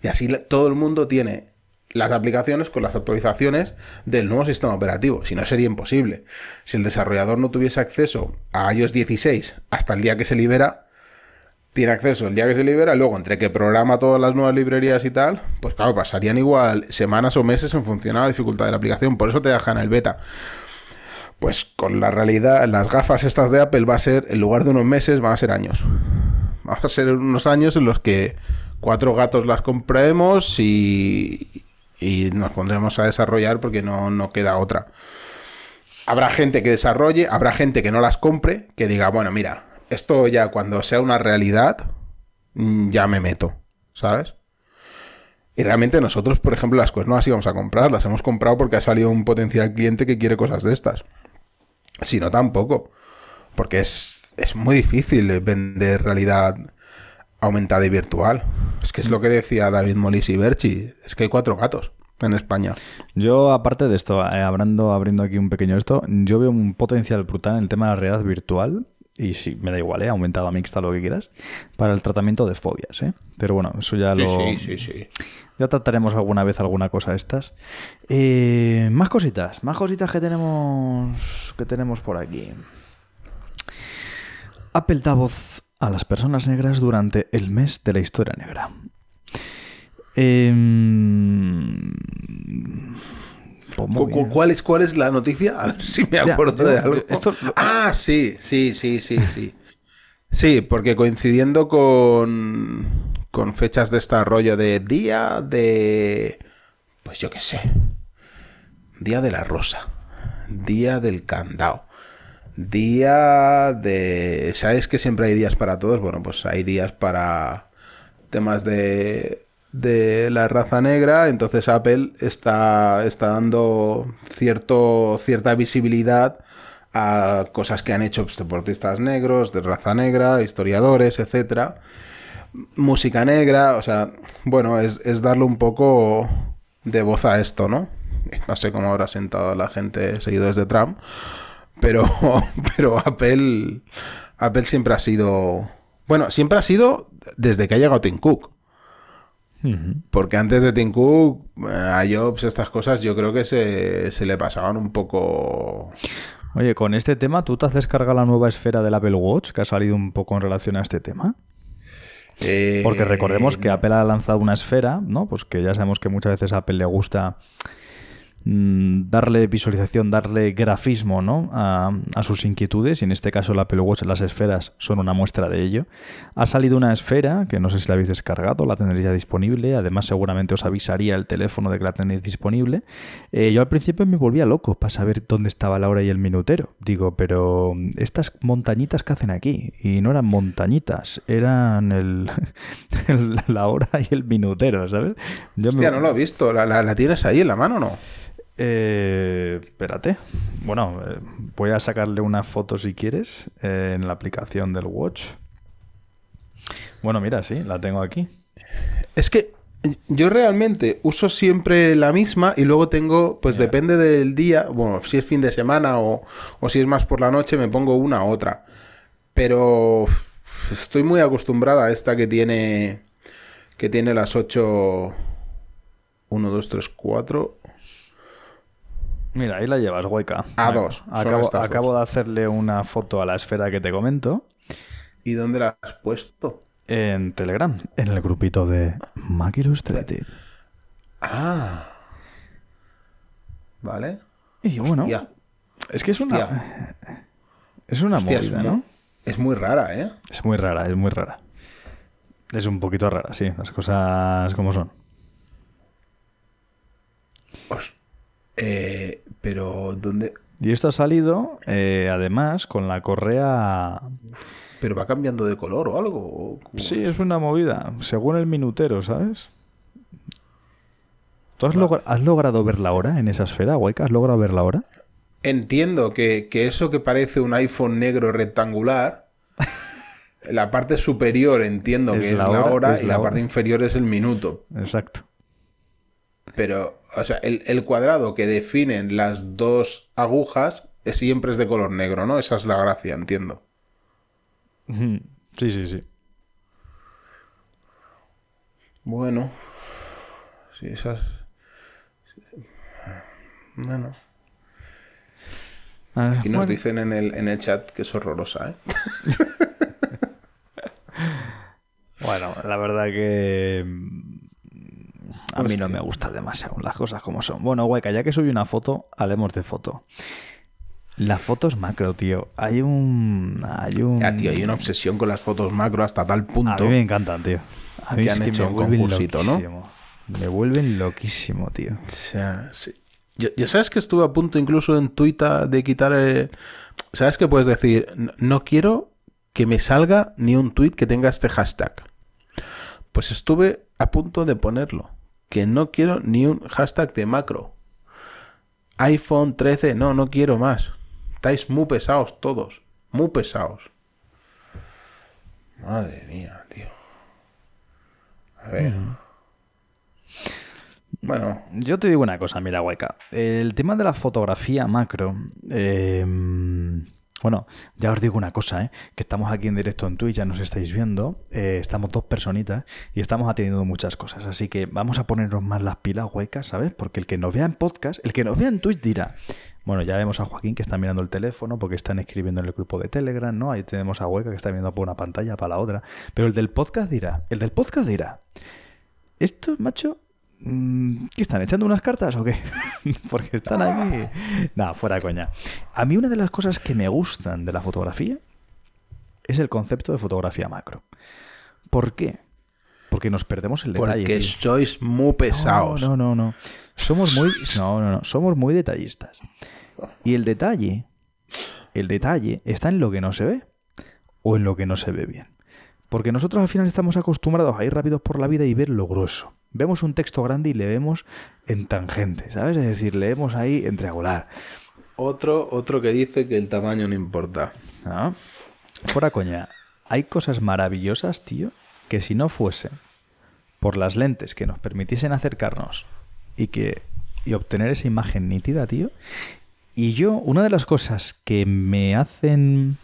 y así todo el mundo tiene las aplicaciones con las actualizaciones del nuevo sistema operativo. Si no, sería imposible. Si el desarrollador no tuviese acceso a iOS 16 hasta el día que se libera, tiene acceso el día que se libera, luego entre que programa todas las nuevas librerías y tal, pues claro, pasarían igual semanas o meses en función a la dificultad de la aplicación. Por eso te dejan el beta. Pues con la realidad, las gafas estas de Apple va a ser, en lugar de unos meses, van a ser años. Van a ser unos años en los que cuatro gatos las compremos y, y nos pondremos a desarrollar porque no, no queda otra. Habrá gente que desarrolle, habrá gente que no las compre, que diga, bueno, mira, esto ya cuando sea una realidad, mm, ya me meto, ¿sabes? Y realmente nosotros, por ejemplo, las cosas no las íbamos a comprar, las hemos comprado porque ha salido un potencial cliente que quiere cosas de estas. Si no, tampoco. Porque es, es muy difícil vender realidad aumentada y virtual. Es que es lo que decía David Molis y Berchi. Es que hay cuatro gatos en España. Yo, aparte de esto, eh, abriendo, abriendo aquí un pequeño esto, yo veo un potencial brutal en el tema de la realidad virtual. Y sí, me da igual, ¿eh? aumentada, mixta, lo que quieras, para el tratamiento de fobias, ¿eh? Pero bueno, eso ya lo... sí, sí. Ya trataremos alguna vez alguna cosa de estas. Eh, más cositas, más cositas que tenemos que tenemos por aquí. Apple da voz a las personas negras durante el mes de la historia negra. Em, pues muy ¿Cu- cu- bien. ¿Cuál es, ¿Cuál es la noticia? A ver si me Ya, acuerdo yo- de algo. esto- Ah, sí, sí, sí, sí, sí. Sí, porque coincidiendo con, con fechas de este rollo de día de... Pues yo qué sé. Día de la rosa. Día del candao. Día de... ¿Sabes que siempre hay días para todos? Bueno, pues hay días para temas de, de la raza negra. Entonces Apple está, está dando cierto, cierta visibilidad a cosas que han hecho pues, deportistas negros, de raza negra, historiadores, etcétera. Música negra, o sea, bueno, es, es darle un poco de voz a esto, ¿no? No sé cómo habrá sentado la gente seguidores de Trump, pero, pero Apple, Apple siempre ha sido, bueno, siempre ha sido desde que ha llegado Tim Cook. Porque antes de Tim Cook, eh, a Jobs, estas cosas, yo creo que se, se le pasaban un poco. Oye, con este tema, ¿tú te has descargado la nueva esfera del Apple Watch que ha salido un poco en relación a este tema? eh, Porque recordemos que. Apple ha lanzado una esfera, ¿no? Pues que ya sabemos que muchas veces a Apple le gusta darle visualización, darle grafismo, ¿no? A, a sus inquietudes, y en este caso el Apple Watch, las esferas son una muestra de ello. Ha salido una esfera, que no sé si la habéis descargado, la tendréis ya disponible, además seguramente os avisaría el teléfono de que la tenéis disponible. Eh, yo al principio me volvía loco para saber dónde estaba la hora y el minutero. Digo, pero estas montañitas que hacen aquí, y no eran montañitas, eran el, la hora y el minutero, ¿sabes? Yo Hostia, no lo he visto. ¿La, la, la tienes ahí en la mano o no? Eh, espérate. Bueno, eh, voy a sacarle una foto si quieres eh, en la aplicación del Watch. Bueno, mira, sí, la tengo aquí. Es que yo realmente uso siempre la misma y luego tengo, pues depende del día, bueno, si es fin de semana o, o si es más por la noche, me pongo una u otra. Pero estoy muy acostumbrada a esta que tiene, que tiene las 8... 1, 2, 3, 4. Mira, ahí la llevas, Hueca. A dos, Acabo, acabo de hacerle una foto a la esfera que te comento ¿Y dónde la has puesto? en Telegram, en el grupito de Mac Illustrated. Ah. Vale. Y bueno, Hostia. es que es una, Hostia. es una Hostia, es muy- ¿no? Es muy rara, ¿eh? Es muy rara, es muy rara. Es un poquito rara, sí, las cosas como son. Os- eh, pero, ¿dónde? Y esto ha salido, eh, además, con la correa... ¿Pero va cambiando de color o algo? ¿O cómo Sí, es una movida, según el minutero, ¿sabes? ¿Tú has, logra- has logrado ver la hora en esa esfera, Waika? ¿Has logrado ver la hora? Entiendo que, que eso que parece un iPhone negro rectangular, la parte superior entiendo Es que es la la hora, hora, es y la la parte inferior es el minuto. Exacto. Pero, o sea, el, el cuadrado que definen las dos agujas es- siempre es de color negro, ¿no? Esa es la gracia, entiendo. Sí, sí, sí. Bueno. Sí, esas. Bueno. Ah, Y nos bueno. dicen en el, en el chat que es horrorosa, ¿eh? Bueno, la verdad que a mí no me gusta demasiado las cosas como son. Bueno, Hueca, ya que subí una foto, hablemos de foto. Las fotos macro, tío. Hay un... Hay un... Ya, tío, hay una obsesión con las fotos macro hasta tal A punto. mí me encantan, tío. A mí Que es han que hecho me un concursito, ¿no? Me vuelven loquísimo, tío. O sea, sí. Yo sabes que estuve a punto incluso en Twitter de quitar... ¿Sabes que puedes decir? No, no quiero que me salga ni un tweet que tenga este hashtag. Pues estuve a punto de ponerlo. Que no quiero ni un hashtag de macro. iPhone 13, no, no quiero más. Estáis muy pesados todos. Muy pesados. Madre mía, tío. A ver. Bueno, Yo te digo una cosa, mira, Hueca. El tema de la fotografía macro. eh, bueno, ya os digo una cosa, ¿eh? que estamos aquí en directo en Twitch, ya nos estáis viendo. eh, estamos dos personitas y estamos atendiendo muchas cosas. Así que vamos a ponernos más las pilas huecas, ¿sabes? Porque el que nos vea en podcast, el que nos vea en Twitch dirá. Bueno, ya vemos a Joaquín que está mirando el teléfono porque están escribiendo en el grupo de Telegram, ¿no? Ahí tenemos a Hueca que está viendo por una pantalla para la otra. Pero el del podcast dirá, el del podcast dirá, ¿Estos, macho? Mm, ¿Qué están? ¿Echando unas cartas o qué? Porque están aquí. Nada, fuera de coña. A mí una de las cosas que me gustan de la fotografía es el concepto de fotografía macro. ¿Por qué? Porque nos perdemos el detalle. porque tío. sois muy pesados. No, no, no, no. Somos muy. No, no, no. Somos muy detallistas. Y el detalle. El detalle está en lo que no se ve. O en lo que no se ve bien. Porque nosotros al final estamos acostumbrados a ir rápidos por la vida y ver lo grueso. Vemos un texto grande y le vemos en tangente, ¿sabes? Es decir, leemos ahí en triangular. Otro, otro que dice que el tamaño no importa. ¿no? Fuera coña. Hay cosas maravillosas, tío, que si no fuese por las lentes que nos permitiesen acercarnos y que y obtener esa imagen nítida, tío. Y yo, una de las cosas que me hacen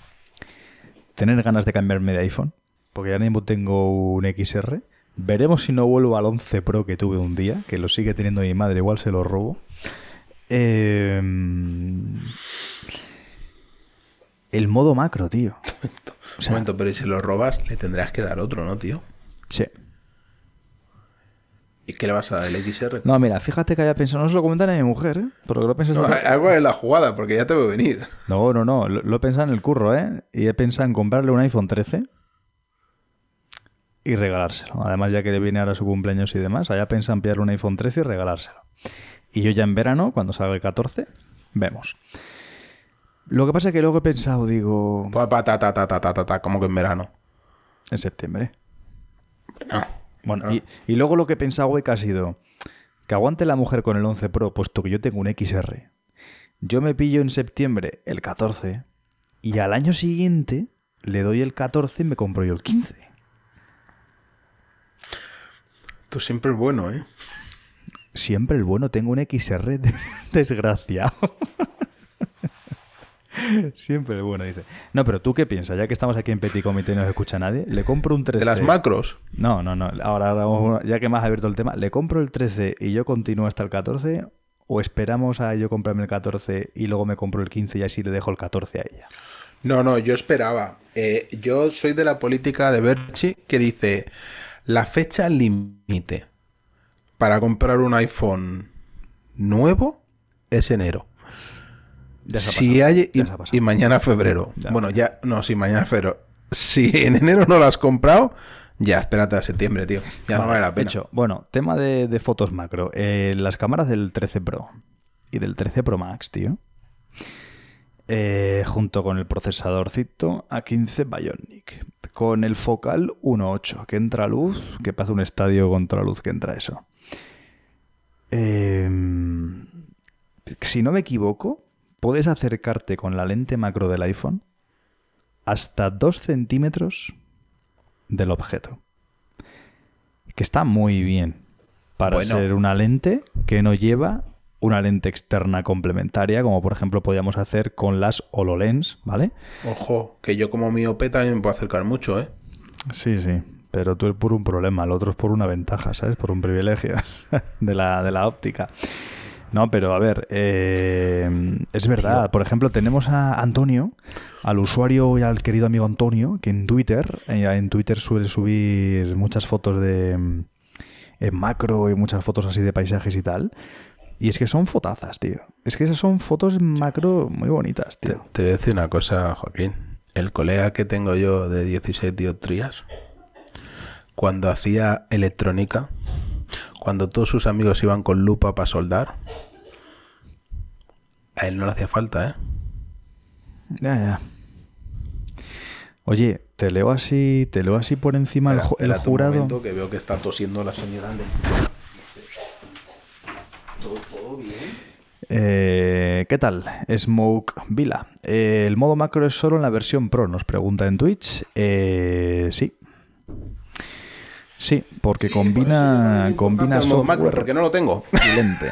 tener ganas de cambiarme de iPhone, porque ya mismo tengo un XR, veremos si no vuelvo al 11 Pro que tuve un día, que lo sigue teniendo mi madre, igual se lo robo. Eh, el modo macro, tío. O sea, Un momento, pero si lo robas, le tendrás que dar otro, ¿no, tío? sí. ¿Y qué le vas a dar? ¿El XR? No, mira, fíjate que haya pensado, no se lo comentan a mi mujer, ¿eh? Pero que lo piensas No, algo en la jugada, porque ya te voy a venir. No, no, no, lo, lo he pensado en el curro, ¿eh? Y he pensado en comprarle un iPhone 13 y regalárselo. Además, ya que le viene ahora su cumpleaños y demás, pensado en pillar un iPhone 13 y regalárselo. Y yo ya en verano, cuando salga el 14, vemos. Lo que pasa es que luego he pensado, digo, como que en verano. en septiembre. No. Bueno, y, y luego lo que he pensado, güey, que ha sido que aguante la mujer con el 11 Pro, puesto que yo tengo un XR. Yo me pillo en septiembre el 14 y al año siguiente le doy el 14 y me compro yo el 15. Tú siempre es bueno, ¿eh? Siempre el bueno, tengo un XR de- desgraciado. Siempre el bueno, dice. No, pero tú qué piensas, ya que estamos aquí en Petit Comité y no nos escucha nadie, le compro un 13. De las macros. No, no, no. Ahora, ya que más abierto el tema, ¿le compro el 13 y yo continúo hasta el 14? ¿O esperamos a yo comprarme el 14 y luego me compro el 15 y así le dejo el 14 a ella? No, no, yo esperaba. Eh, yo soy de la política de Berchi que dice la fecha límite para comprar un iPhone nuevo es enero. Ya se ha Si pasado, hay ya y, se ha pasado. y mañana febrero. Ya. Bueno, ya no, si mañana febrero. Si en enero no lo has comprado, ya espérate a septiembre, tío. Ya no vale la pena. Hecho. Bueno, tema de, de fotos macro. Eh, las cámaras del 13 Pro y del 13 Pro Max, tío. Eh, junto con el procesadorcito A15 Bionic. Con el focal 1.8, que entra luz, que pasa un estadio contra luz que entra eso. Eh, si no me equivoco, puedes acercarte con la lente macro del iPhone hasta 2 centímetros del objeto. Que está muy bien para Bueno. ser una lente que no lleva una lente externa complementaria, como por ejemplo podíamos hacer con las HoloLens, ¿vale? Ojo, que yo como miope también me puedo acercar mucho, ¿eh? Sí, sí. Pero tú es por un problema, el otro es por una ventaja, ¿sabes? Por un privilegio de la, de la óptica. No, pero a ver, eh, es verdad. Por ejemplo, tenemos a Antonio, al usuario y al querido amigo Antonio, que en Twitter, eh, en Twitter suele subir muchas fotos de mm, en macro y muchas fotos así de paisajes y tal. Y es que son fotazas, tío. Es que esas son fotos macro muy bonitas, tío. te voy a decir una cosa, Joaquín. El colega que tengo yo de 16 dioptrías, cuando hacía electrónica, cuando todos sus amigos iban con lupa para soldar, a él no le hacía falta, ¿eh? Ya, ya. Oye, te leo así, te leo así por encima el, el jurado. que veo que está tosiendo la señora. ¿Todo, todo bien? Eh, ¿Qué tal? Smoke Vila. Eh, el modo macro es solo en la versión Pro, nos pregunta en Twitch. Eh, sí. Sí, porque combina, combina el modo macro, software porque no lo tengo. y lente.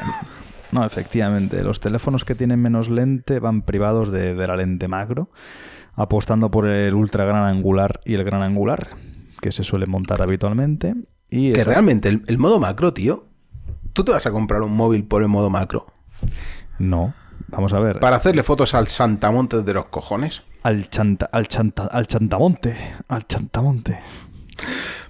No, efectivamente. Los teléfonos que tienen menos lente van privados de, de la lente macro, apostando por el ultra gran angular y el gran angular, que se suele montar habitualmente. Y Que esas- realmente el, el modo macro, tío. Tú te vas a comprar un móvil por el modo macro. No. Vamos a ver. Para hacerle fotos al Santamontes de los cojones. Al, chanta, al, chanta, al chantamonte. Al chantamonte.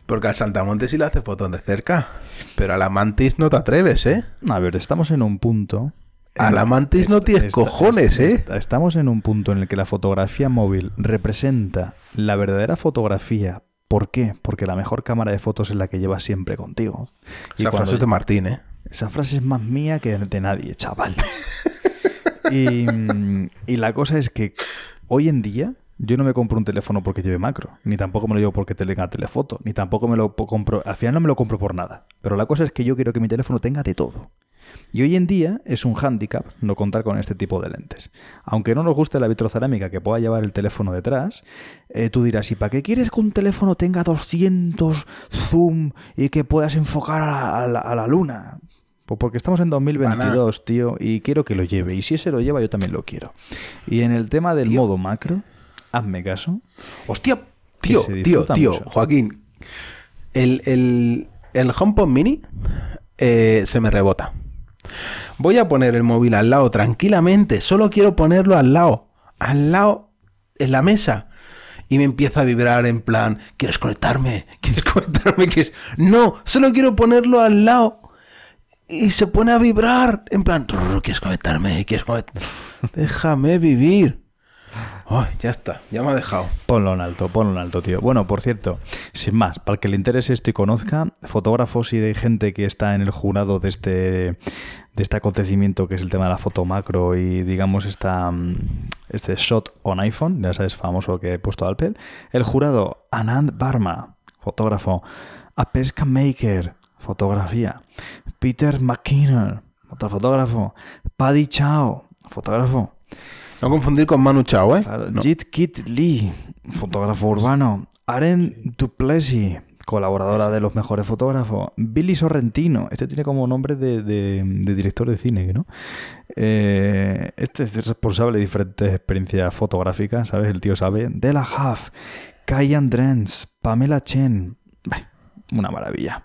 Porque al Santamonte sí le hace fotos de cerca. Pero a la Mantis no te atreves, ¿eh? A ver, estamos en un punto. A la Mantis no tienes cojones, ¿eh? esta- Estamos en un punto en el que la fotografía móvil representa la verdadera fotografía. ¿Por qué? Porque la mejor cámara de fotos es la que llevas siempre contigo. Y cuando- frase es de Martín, ¿eh? Esa frase es más mía que de nadie, chaval. y, y la cosa es que hoy en día yo no me compro un teléfono porque lleve macro, ni tampoco me lo llevo porque tenga telefoto, ni tampoco me lo compro, al final no me lo compro por nada. Pero la cosa es que yo quiero que mi teléfono tenga de todo. Y hoy en día es un hándicap no contar con este tipo de lentes. Aunque no nos guste la vitrocerámica que pueda llevar el teléfono detrás, eh, tú dirás, ¿y para qué quieres que un teléfono tenga 200 zoom y que puedas enfocar a la, a la- a la luna? Pues porque estamos en 2022, tío, y quiero que lo lleve. Y si ese lo lleva, yo también lo quiero. Y en el tema del modo macro, hazme caso. Hostia, tío, tío, tío, mucho. Joaquín. El, el, el HomePod Mini eh, se me rebota. Voy a poner el móvil al lado tranquilamente. Solo quiero ponerlo al lado. Al lado, en la mesa. Y me empieza a vibrar en plan, ¿quieres conectarme? ¿Quieres conectarme? ¿Quieres? No, solo quiero ponerlo al lado. Y se pone a vibrar en plan, "Trrr, ¿quieres conectarme? ¿Quieres conectarme? Déjame vivir. Ay, ya está, ya me ha dejado. Ponlo en alto, ponlo en alto, tío. Bueno, por cierto, sin más, para el que le interese esto y conozca, fotógrafos y de gente que está en el jurado de este, de este acontecimiento que es el tema de la foto macro y digamos esta, mm, este shot on iPhone, ya sabes, famoso que he puesto Apple, el jurado Anand Barma, fotógrafo, Apesca Maker, fotografía, Peter McKinnon, fotógrafo, Paddy Chao, fotógrafo, No confundir con Manu Chao, ¿eh? Claro, No. Jit Kit Lee, fotógrafo urbano. Aren Duplessis, colaboradora de los mejores fotógrafos. Billy Sorrentino, este tiene como nombre de, de- de director de cine, ¿no? Eh, este es responsable de diferentes experiencias fotográficas, ¿sabes? El tío sabe. Della Huff, Kai Andrens, Pamela Chen. Bah, Una maravilla.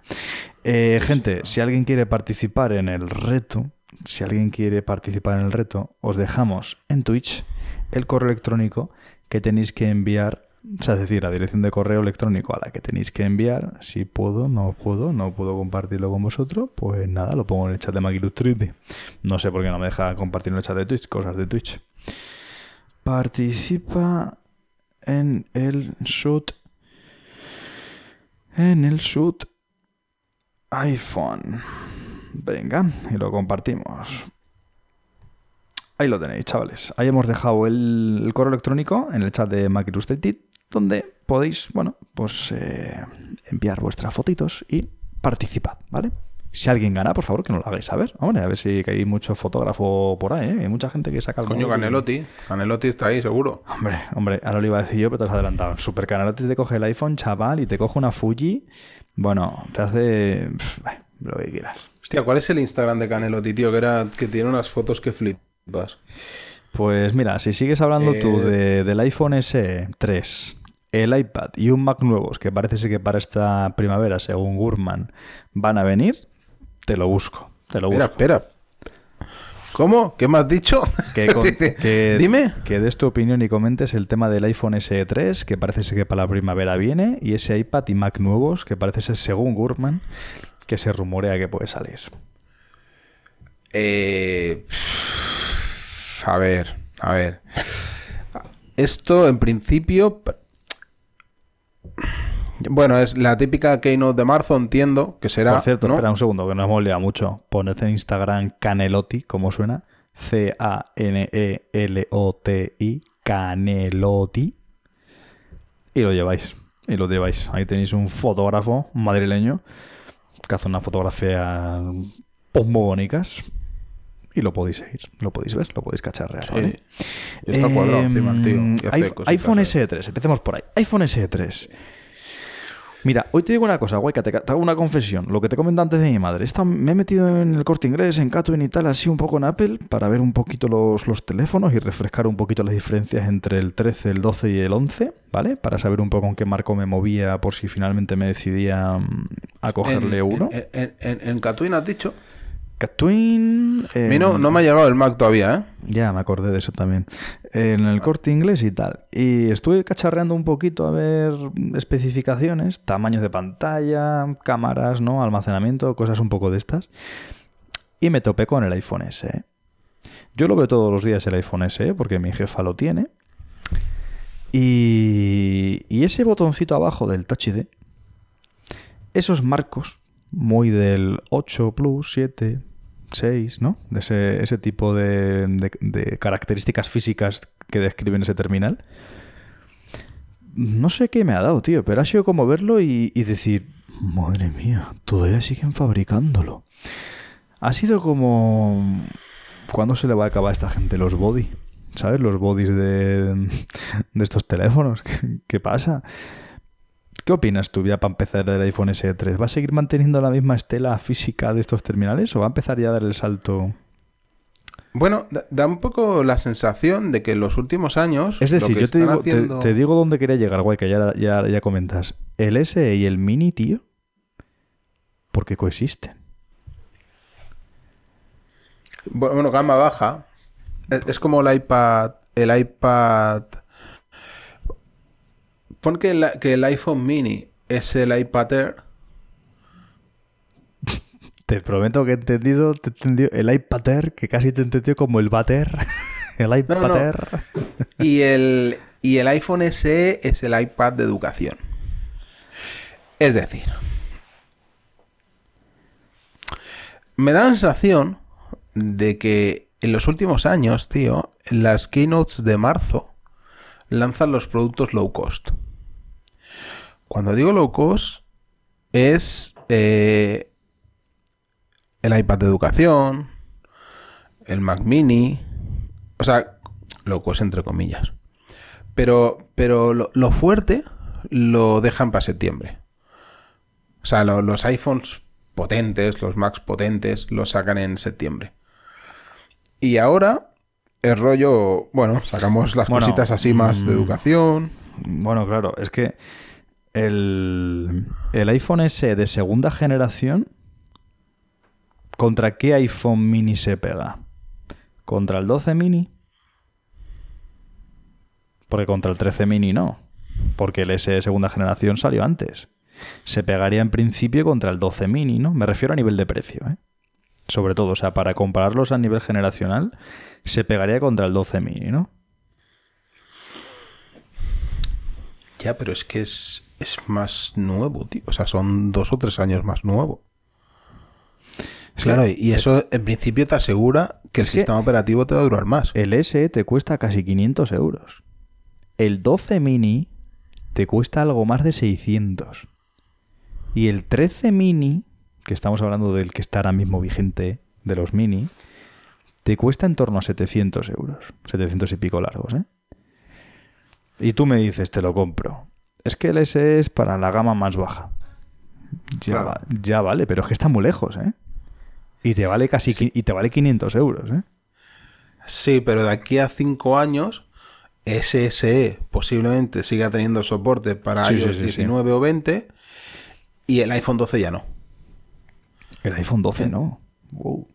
Eh, gente, si alguien quiere participar en el reto, si alguien quiere participar en el reto, os dejamos en Twitch el correo electrónico que tenéis que enviar, o sea, es decir, la dirección de correo electrónico a la que tenéis que enviar. Si puedo, no puedo, no puedo compartirlo con vosotros, pues nada, lo pongo en el chat de Maquilustriti. No sé por qué no me deja compartir en el chat de Twitch, cosas de Twitch. Participa en el shoot. En el shoot iPhone. Venga, y lo compartimos. Ahí lo tenéis, chavales. Ahí hemos dejado el, el correo electrónico en el chat de Mac Illustrated, donde podéis, bueno, pues eh, enviar vuestras fotitos y participad, ¿vale? Si alguien gana, por favor, que nos lo hagáis saber. Hombre, a ver si que hay mucho fotógrafo por ahí, ¿eh? Hay mucha gente que saca el Coño, móvil y- Canelotti. Canelotti está ahí, seguro. Hombre, hombre, ahora lo iba a decir yo, pero te has adelantado. Super Canalotti te coge el iPhone, chaval, y te coge una Fuji. Bueno, te hace pff, lo que quieras. Hostia, ¿cuál es el Instagram de Canelotti, tío? Que, era, que tiene unas fotos que flipas. Pues mira, si sigues hablando tú Eh, de- del iPhone S3, el iPad y un Mac nuevos, que parece ser que para esta primavera, según Gurman, van a venir, te lo busco. Te lo Espera, busco. espera. ¿Cómo? ¿Qué me has dicho? Que, con- que- Dime. Que des tu opinión y comentes el tema del iPhone SE 3, que parece ser que para la primavera viene, y ese iPad y Mac nuevos, que parece ser, según Gurman, que se rumorea que puede salir. Eh, a ver, a ver. Esto en principio. Bueno, es la típica keynote de marzo, entiendo que será. Por cierto, ¿no? espera un segundo, que nos hemos liado mucho. Poned en Instagram Canelotti, como suena. E C-A-N-E-L-O-T-I. Canelotti. Y lo lleváis. Y lo lleváis. Ahí tenéis un fotógrafo madrileño que hace unas fotografías muy bonitas. Y lo podéis seguir, lo podéis ver, lo podéis cacharrear. Sí. está cuadrado Em, encima el tío, hace iPhone- cositas iPhone ahí. SE3, empecemos por ahí. iPhone SE3. Mira, hoy te digo una cosa, guay, que te, te hago una confesión. Lo que te comenté antes de mi madre. Esta- me he metido en el corte inglés, en Catwin y tal, así un poco en Apple, para ver un poquito los, los teléfonos y refrescar un poquito las diferencias entre el 13, el 12 y el 11, ¿vale? Para saber un poco en qué marco me movía por si finalmente me decidía mm, a cogerle en, uno. En, en, en- en Catwin has dicho. Catwin. A mí no, em, no me ha llegado el Mac todavía, ¿eh? Ya, me acordé de eso también. En el corte inglés y tal. Y estuve cacharreando un poquito a ver especificaciones, tamaños de pantalla, cámaras, ¿no? Almacenamiento, cosas un poco de estas. Y me topé con el iPhone SE. Yo lo veo todos los días el iPhone SE porque mi jefa lo tiene. Y, y ese botoncito abajo del Touch ID, esos marcos muy del 8 Plus, 7, 6, ¿no? Ese, ese tipo de, de- de características físicas que describen ese terminal. No sé qué me ha dado, tío, pero ha sido como verlo y, y decir, madre mía, todavía siguen fabricándolo. Ha sido como... ¿Cuándo se le va a acabar a esta gente los body? ¿Sabes? Los bodies de, de estos teléfonos. ¿Qué, qué pasa? ¿Qué opinas tú ya para empezar del iPhone SE3? ¿Va a seguir manteniendo la misma estela física de estos terminales o va a empezar ya a dar el salto? Bueno, da, da un poco la sensación de que en los últimos años. Es decir, yo te digo, haciendo- te, digo dónde quería llegar, guay, que ya, ya, ya comentas. El SE y el Mini, tío, porque coexisten. Bu- Bueno, gama baja. Es, es como el iPad. El iPad. Pon que el, que el iPhone mini es el iPad Air. Te prometo que he entendido, te he entendido el iPad Air, que casi te he entendido como el Bater. El iPad no. Air. Y el, y el iPhone SE es el iPad de educación. Es decir, me da la sensación de que en los últimos años, tío, las keynotes de marzo lanzan los productos low cost. Cuando digo low cost, es eh, el iPad de educación, el Mac Mini, o sea, low cost entre comillas. Pero, pero lo, lo fuerte lo dejan para septiembre. O sea, lo- los iPhones potentes, los Macs potentes, los sacan en septiembre. Y ahora, el rollo, bueno, sacamos las Bueno, cositas así más de mm, educación. Bueno, claro, es que el, el iPhone S de segunda generación, ¿contra qué iPhone mini se pega? ¿Contra el 12 mini? Porque contra el 13 mini no. Porque el S de segunda generación salió antes. Se pegaría en principio contra el 12 mini, ¿no? Me refiero a nivel de precio, ¿eh? Sobre todo, o sea, para compararlos a nivel generacional, se pegaría contra el 12 mini, ¿no? Ya, pero es que es, es más nuevo, tío. O sea, son dos o tres años más nuevo. Sí. Claro, y- eso en principio te asegura que el Es que- sistema operativo te va a durar más. El SE te cuesta casi 500 euros. El 12 mini te cuesta algo más de 600. Y el 13 mini, que estamos hablando del que está ahora mismo vigente de los mini, te cuesta en torno a 700 euros. 700 y pico largos, ¿eh? Y tú me dices, te lo compro. Es que el SE es para la gama más baja. Ya, Claro. va- ya vale, pero es que está muy lejos, ¿eh? Y te vale casi qui- y te vale 500 euros, ¿eh? Sí, pero de aquí a cinco años, SSE posiblemente siga teniendo soporte para Sí, sí, iOS sí, sí. 19 o 20 y el iPhone 12 ya no. El iPhone 12 no. Wow.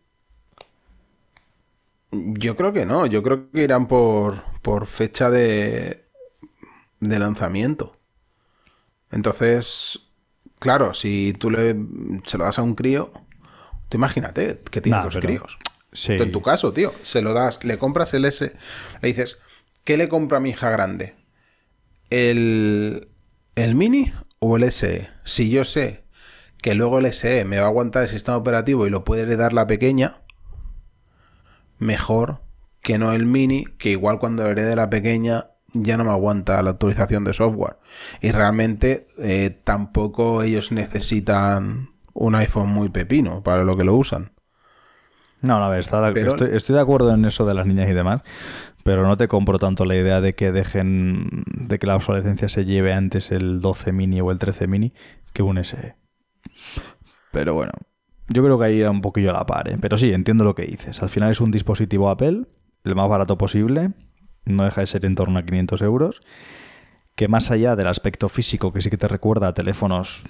Yo creo que no, yo creo que irán por, por fecha de, de lanzamiento. Entonces, claro, si tú le, se lo das a un crío, tú imagínate que tienes Nah, dos pero- críos. Sí. En tu caso, tío, se lo das, le compras el S, le dices, ¿qué le compro a mi hija grande? ¿El, el mini o el SE? Si yo sé que luego el SE me va a aguantar el sistema operativo y lo puede heredar la pequeña, mejor que no el mini, que igual cuando herede la pequeña ya no me aguanta la actualización de software. Y realmente eh, tampoco ellos necesitan un iPhone muy pepino para lo que lo usan. No, no, a ver, está de- Pero- estoy, estoy de acuerdo en eso de las niñas y demás, pero no te compro tanto la idea de que dejen, de que la obsolescencia se lleve antes el 12 mini o el 13 mini que un SE. Pero bueno, yo creo que ahí era un poquillo a la par, ¿eh? Pero sí, entiendo lo que dices. Al final es un dispositivo Apple, el más barato posible, no deja de ser en torno a 500 euros, que más allá del aspecto físico, que sí que te recuerda a teléfonos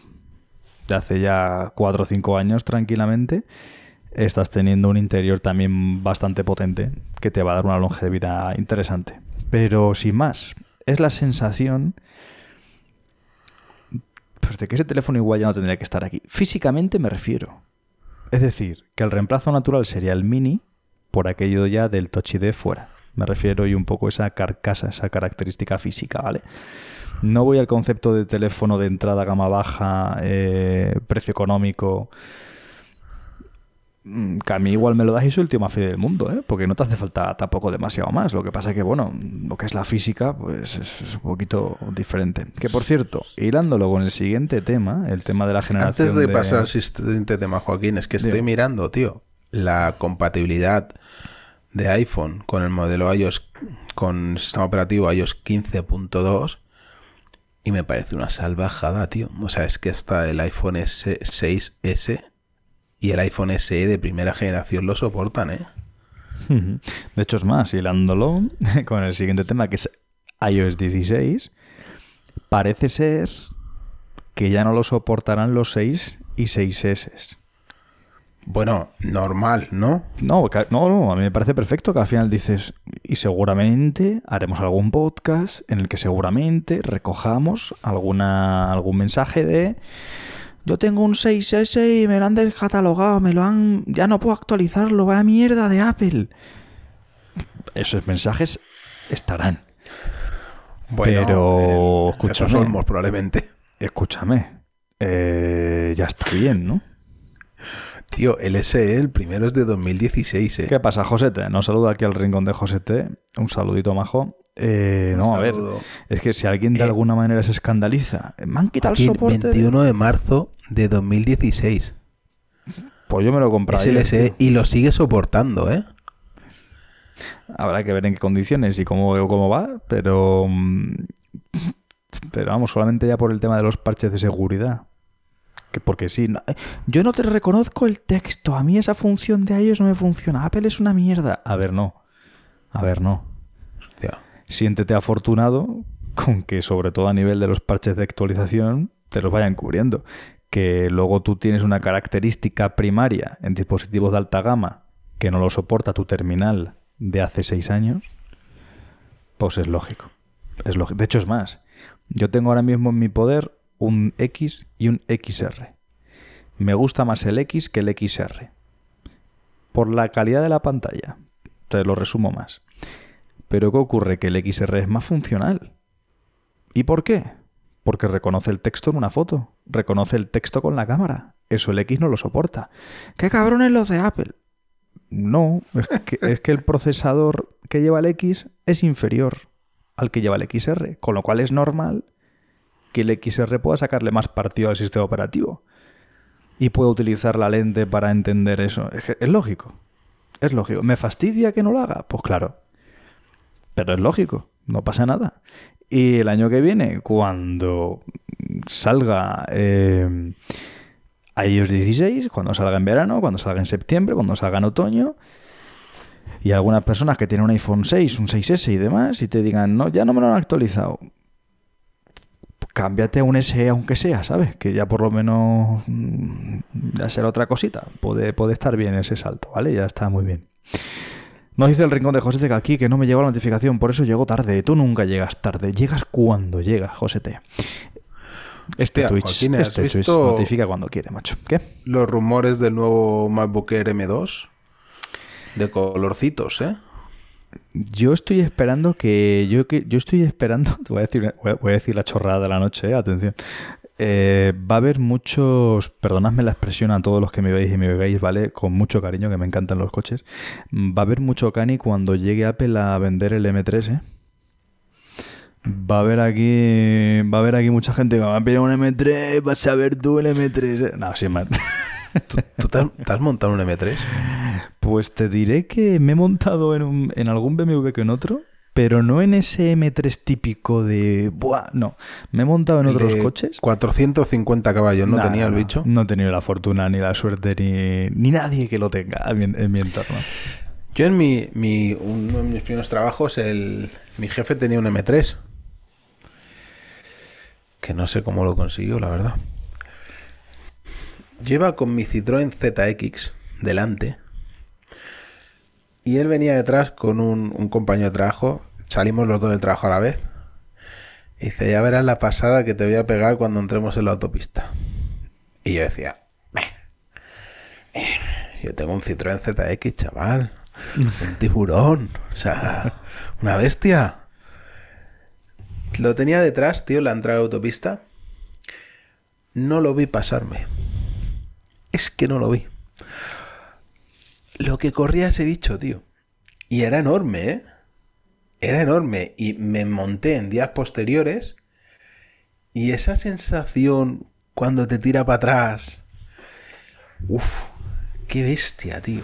de hace ya 4 o 5 años tranquilamente, estás teniendo un interior también bastante potente que te va a dar una longevidad interesante. Pero sin más, es la sensación pues, de que ese teléfono igual ya no tendría que estar aquí. Físicamente me refiero. Es decir, que el reemplazo natural sería el mini por aquello ya del Touch ID fuera. Me refiero y un poco a esa carcasa, esa característica física, ¿vale? No voy al concepto de teléfono de entrada gama baja, eh, precio económico, Mm, que a mí igual me lo das y soy el tío más del mundo, ¿eh? Porque no te hace falta tampoco demasiado más. Lo que pasa es que, bueno, lo que es la física, pues es, un poquito diferente. Que por cierto, hilándolo con el siguiente tema, el tema de la generación Antes de, pasar al siguiente tema, Joaquín, es que estoy mirando, tío, la compatibilidad de iPhone con el modelo iOS, con sistema operativo iOS 15.2 y me parece una salvajada, tío. O sea, es que está el iPhone S 6S y el iPhone SE de primera generación lo soportan, ¿eh? De hecho, es más, hilándolo con el siguiente tema, que es iOS 16, parece ser que ya no lo soportarán los 6 y 6S. Bueno, normal, ¿no? No, no, no, a mí me parece perfecto que al final dices, y seguramente haremos algún podcast en el que seguramente recojamos alguna, algún mensaje de yo tengo un 6S y me lo han descatalogado, me lo han, ya no puedo actualizarlo, vaya mierda de Apple. Esos mensajes estarán. Bueno, Pero, eh, escúchame. esos Olmos probablemente. Escúchame, eh, ya está bien, ¿no? Tío, el SE, el primero es de 2016, ¿eh? ¿Qué pasa, Josete? Nos saluda aquí al rincón de Josete. Un saludito, majo. Eh, no, a ver. Es que si alguien de Eh, alguna manera se escandaliza, me han quitado el soporte. de- 21 de marzo de 2016. Pues yo me lo compré. Es el SE y lo sigue soportando, ¿eh? Habrá que ver en qué condiciones y cómo, cómo va, pero. mm, Pero vamos, solamente ya por el tema de los parches de seguridad. Que porque sí, no- yo no te reconozco el texto. A mí esa función de iOS no me funciona. Apple es una mierda. A ver, no. A ver, no. Siéntete afortunado con que, sobre todo a nivel de los parches de actualización, te los vayan cubriendo. Que luego tú tienes una característica primaria en dispositivos de alta gama que no lo soporta tu terminal de hace seis años, pues es lógico. Es lógico. De hecho, es más. Yo tengo ahora mismo en mi poder un X y un XR. Me gusta más el X que el XR. Por la calidad de la pantalla. Te lo resumo más. Pero ¿qué ocurre? Que el XR es más funcional. ¿Y por qué? Porque reconoce el texto en una foto. Reconoce el texto con la cámara. Eso el X no lo soporta. ¿Qué cabrones los de Apple? No, es que, es que el procesador que lleva el X es inferior al que lleva el XR. Con lo cual es normal que el XR pueda sacarle más partido al sistema operativo. Y pueda utilizar la lente para entender eso. Es, lógico. Es lógico. ¿Me fastidia que no lo haga? Pues claro. Pero es lógico, no pasa nada. Y el año que viene, cuando salga eh, iOS 16, cuando salga en verano, cuando salga en septiembre, cuando salga en otoño, y algunas personas que tienen un iPhone 6, un 6S y demás, y te digan, no, ya no me lo han actualizado, cámbiate a un SE aunque sea, ¿sabes? Que ya por lo menos mm, ya será otra cosita. Puede, puede estar bien ese salto, ¿vale? Ya está muy bien. Nos dice el rincón de José aquí que no me llegó la notificación, por eso llegó tarde. Tú nunca llegas tarde, llegas cuando llegas, José T. Este Hostia, Twitch, Joaquín, ¿has este Twitch notifica cuando quiere, macho. ¿Qué? Los rumores del nuevo MacBook Air M2 de colorcitos, ¿eh? Yo estoy esperando que. Yo, que, yo estoy esperando. Te voy a decir, voy a- decir la chorrada de la noche, eh, atención. Eh, va a haber muchos. Perdonadme la expresión a todos los que me veis y me veáis, ¿vale? Con mucho cariño, que me encantan los coches. Va a haber mucho cani cuando llegue Apple a vender el M3, ¿eh? Va a haber aquí. Va a haber aquí mucha gente que va a pillar un M3, vas a ver tú el M3. eh. No, sin más. ¿Tú, tú te, has, te has montado un M3? Pues te diré que me he montado en, un- en algún BMW que en otro, pero no en ese M3 típico de... Buah, no. Me he montado en otros de coches. 450 caballos, ¿no Nah, tenía el no, bicho? No he tenido la fortuna, ni la suerte, ni, ni nadie que lo tenga en mi, en mi entorno. Yo en mi, mi- uno de mis primeros trabajos, el, mi jefe tenía un M3. Que no sé cómo lo consiguió, la verdad. Lleva con mi Citroën ZX delante. Y él venía detrás con un, un compañero de trabajo. Salimos los dos del trabajo a la vez. Y dice, ya verás la pasada que te voy a pegar cuando entremos en la autopista. Y yo decía, yo tengo un Citroën ZX, chaval. Un tiburón. O sea, una bestia. Lo tenía detrás, tío, la entrada a la autopista. No lo vi pasarme. Es que no lo vi. Lo que corría ese bicho, tío. Y era enorme, ¿eh? Era enorme. Y me monté en días posteriores. Y esa sensación cuando te tira para atrás. Uf, qué bestia, tío.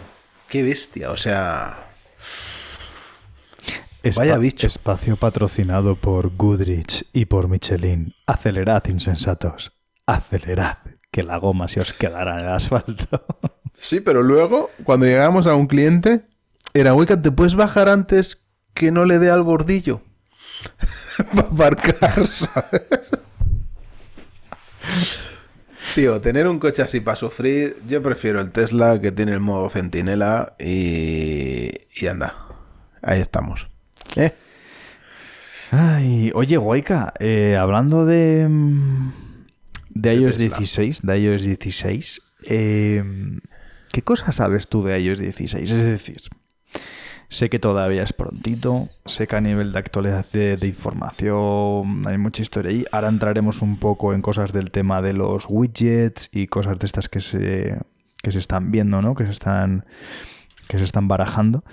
Qué bestia. O sea, Vaya bicho. Espacio patrocinado por Goodrich y por Michelin. Acelerad, insensatos. Acelerad, que la goma se os quedará en el asfalto. Sí, pero luego, cuando llegamos a un cliente, era, oiga, ¿te puedes bajar antes que no le dé al bordillo? Para aparcar, ¿sabes? Tío, tener un coche así para sufrir, yo prefiero el Tesla que tiene el modo centinela y, y anda. Ahí estamos. ¿Eh? Ay, oye, Guayca, eh, hablando de, mm, de iOS Tesla. 16, de iOS 16, eh, ¿qué cosas sabes tú de iOS 16? Es decir, sé que todavía es prontito, sé que a nivel de actualización de, de información hay mucha historia ahí. Ahora entraremos un poco en cosas del tema de los widgets y cosas de estas que se, que se están viendo, ¿no? Que se están, que se están barajando.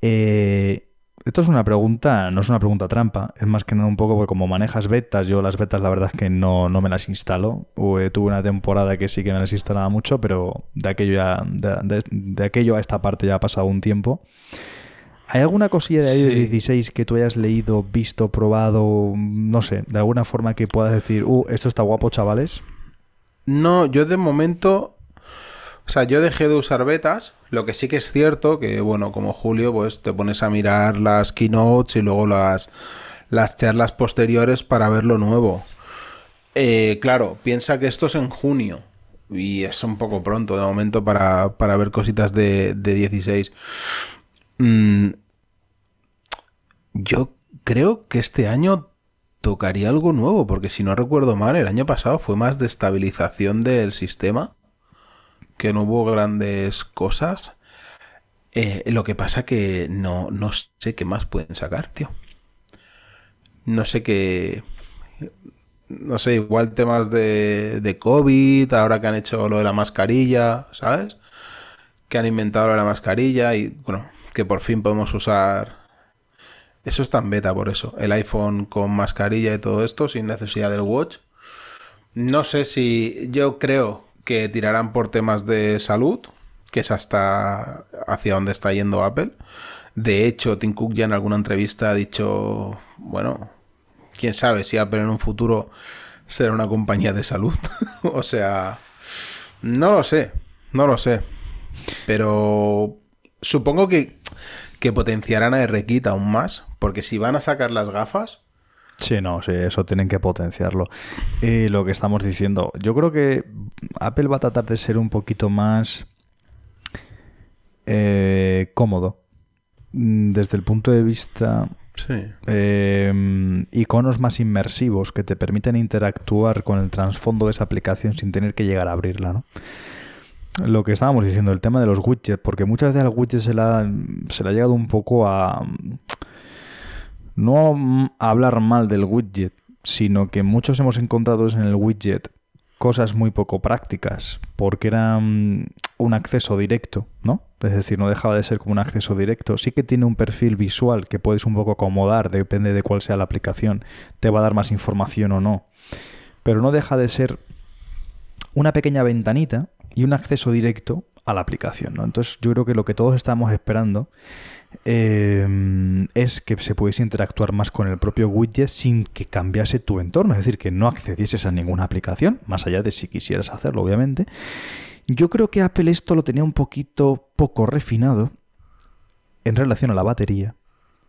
Eh, esto es una pregunta, no es una pregunta trampa, es más que nada un poco porque como manejas betas, yo las betas la verdad es que no, no me las instalo. Tuve una temporada que sí que me las instalaba mucho, pero de aquello, ya, de, de- de aquello a esta parte ya ha pasado un tiempo. ¿Hay alguna cosilla de iOS Sí. 16 que tú hayas leído, visto, probado, no sé, de alguna forma que puedas decir, uh, esto está guapo, chavales? No, yo de momento. O sea, yo dejé de usar betas. Lo que sí que es cierto que, bueno, como Julio, pues te pones a mirar las keynotes y luego las, las charlas posteriores para ver lo nuevo. Eh, claro, piensa que esto es en junio. Y es un poco pronto de momento para, para ver cositas de, de 16. Mm, yo creo que este año tocaría algo nuevo, porque si no recuerdo mal, el año pasado fue más de estabilización del sistema, que no hubo grandes cosas. Eh, lo que pasa que no, no sé qué más pueden sacar, tío. No sé qué... No sé, igual temas de, de COVID, ahora que han hecho lo de la mascarilla, ¿sabes? Que han inventado la mascarilla y, bueno, que por fin podemos usar eso está en beta por eso. El iPhone con mascarilla y todo esto sin necesidad del watch. No sé si yo creo que tirarán por temas de salud, que es hasta hacia donde está yendo Apple. De hecho, Tim Cook ya en alguna entrevista ha dicho, bueno, quién sabe si Apple en un futuro será una compañía de salud. o sea, no lo sé, no lo sé. Pero supongo que, que potenciarán a RKit aún más, porque si van a sacar las gafas, Sí, no, sí, eso tienen que potenciarlo. Y lo que estamos diciendo, yo creo que Apple va a tratar de ser un poquito más eh, cómodo. mm, desde el punto de vista Sí. eh, iconos más inmersivos que te permiten interactuar con el trasfondo de esa aplicación sin tener que llegar a abrirla, ¿no? Lo que estábamos diciendo, el tema de los widgets, porque muchas veces al widget se le ha, se le ha llegado un poco a no hablar mal del widget, sino que muchos hemos encontrado en el widget cosas muy poco prácticas, porque era mm, un acceso directo, ¿no? Es decir, no dejaba de ser como un acceso directo. Sí que tiene un perfil visual que puedes un poco acomodar, depende de cuál sea la aplicación, te va a dar más información o no. Pero no deja de ser una pequeña ventanita y un acceso directo a la aplicación, ¿no? Entonces yo creo que lo que todos estamos esperando eh, es que se pudiese interactuar más con el propio widget sin que cambiase tu entorno, es decir, que no accedieses a ninguna aplicación, más allá de si quisieras hacerlo, obviamente. Yo creo que Apple esto lo tenía un poquito poco refinado en relación a la batería,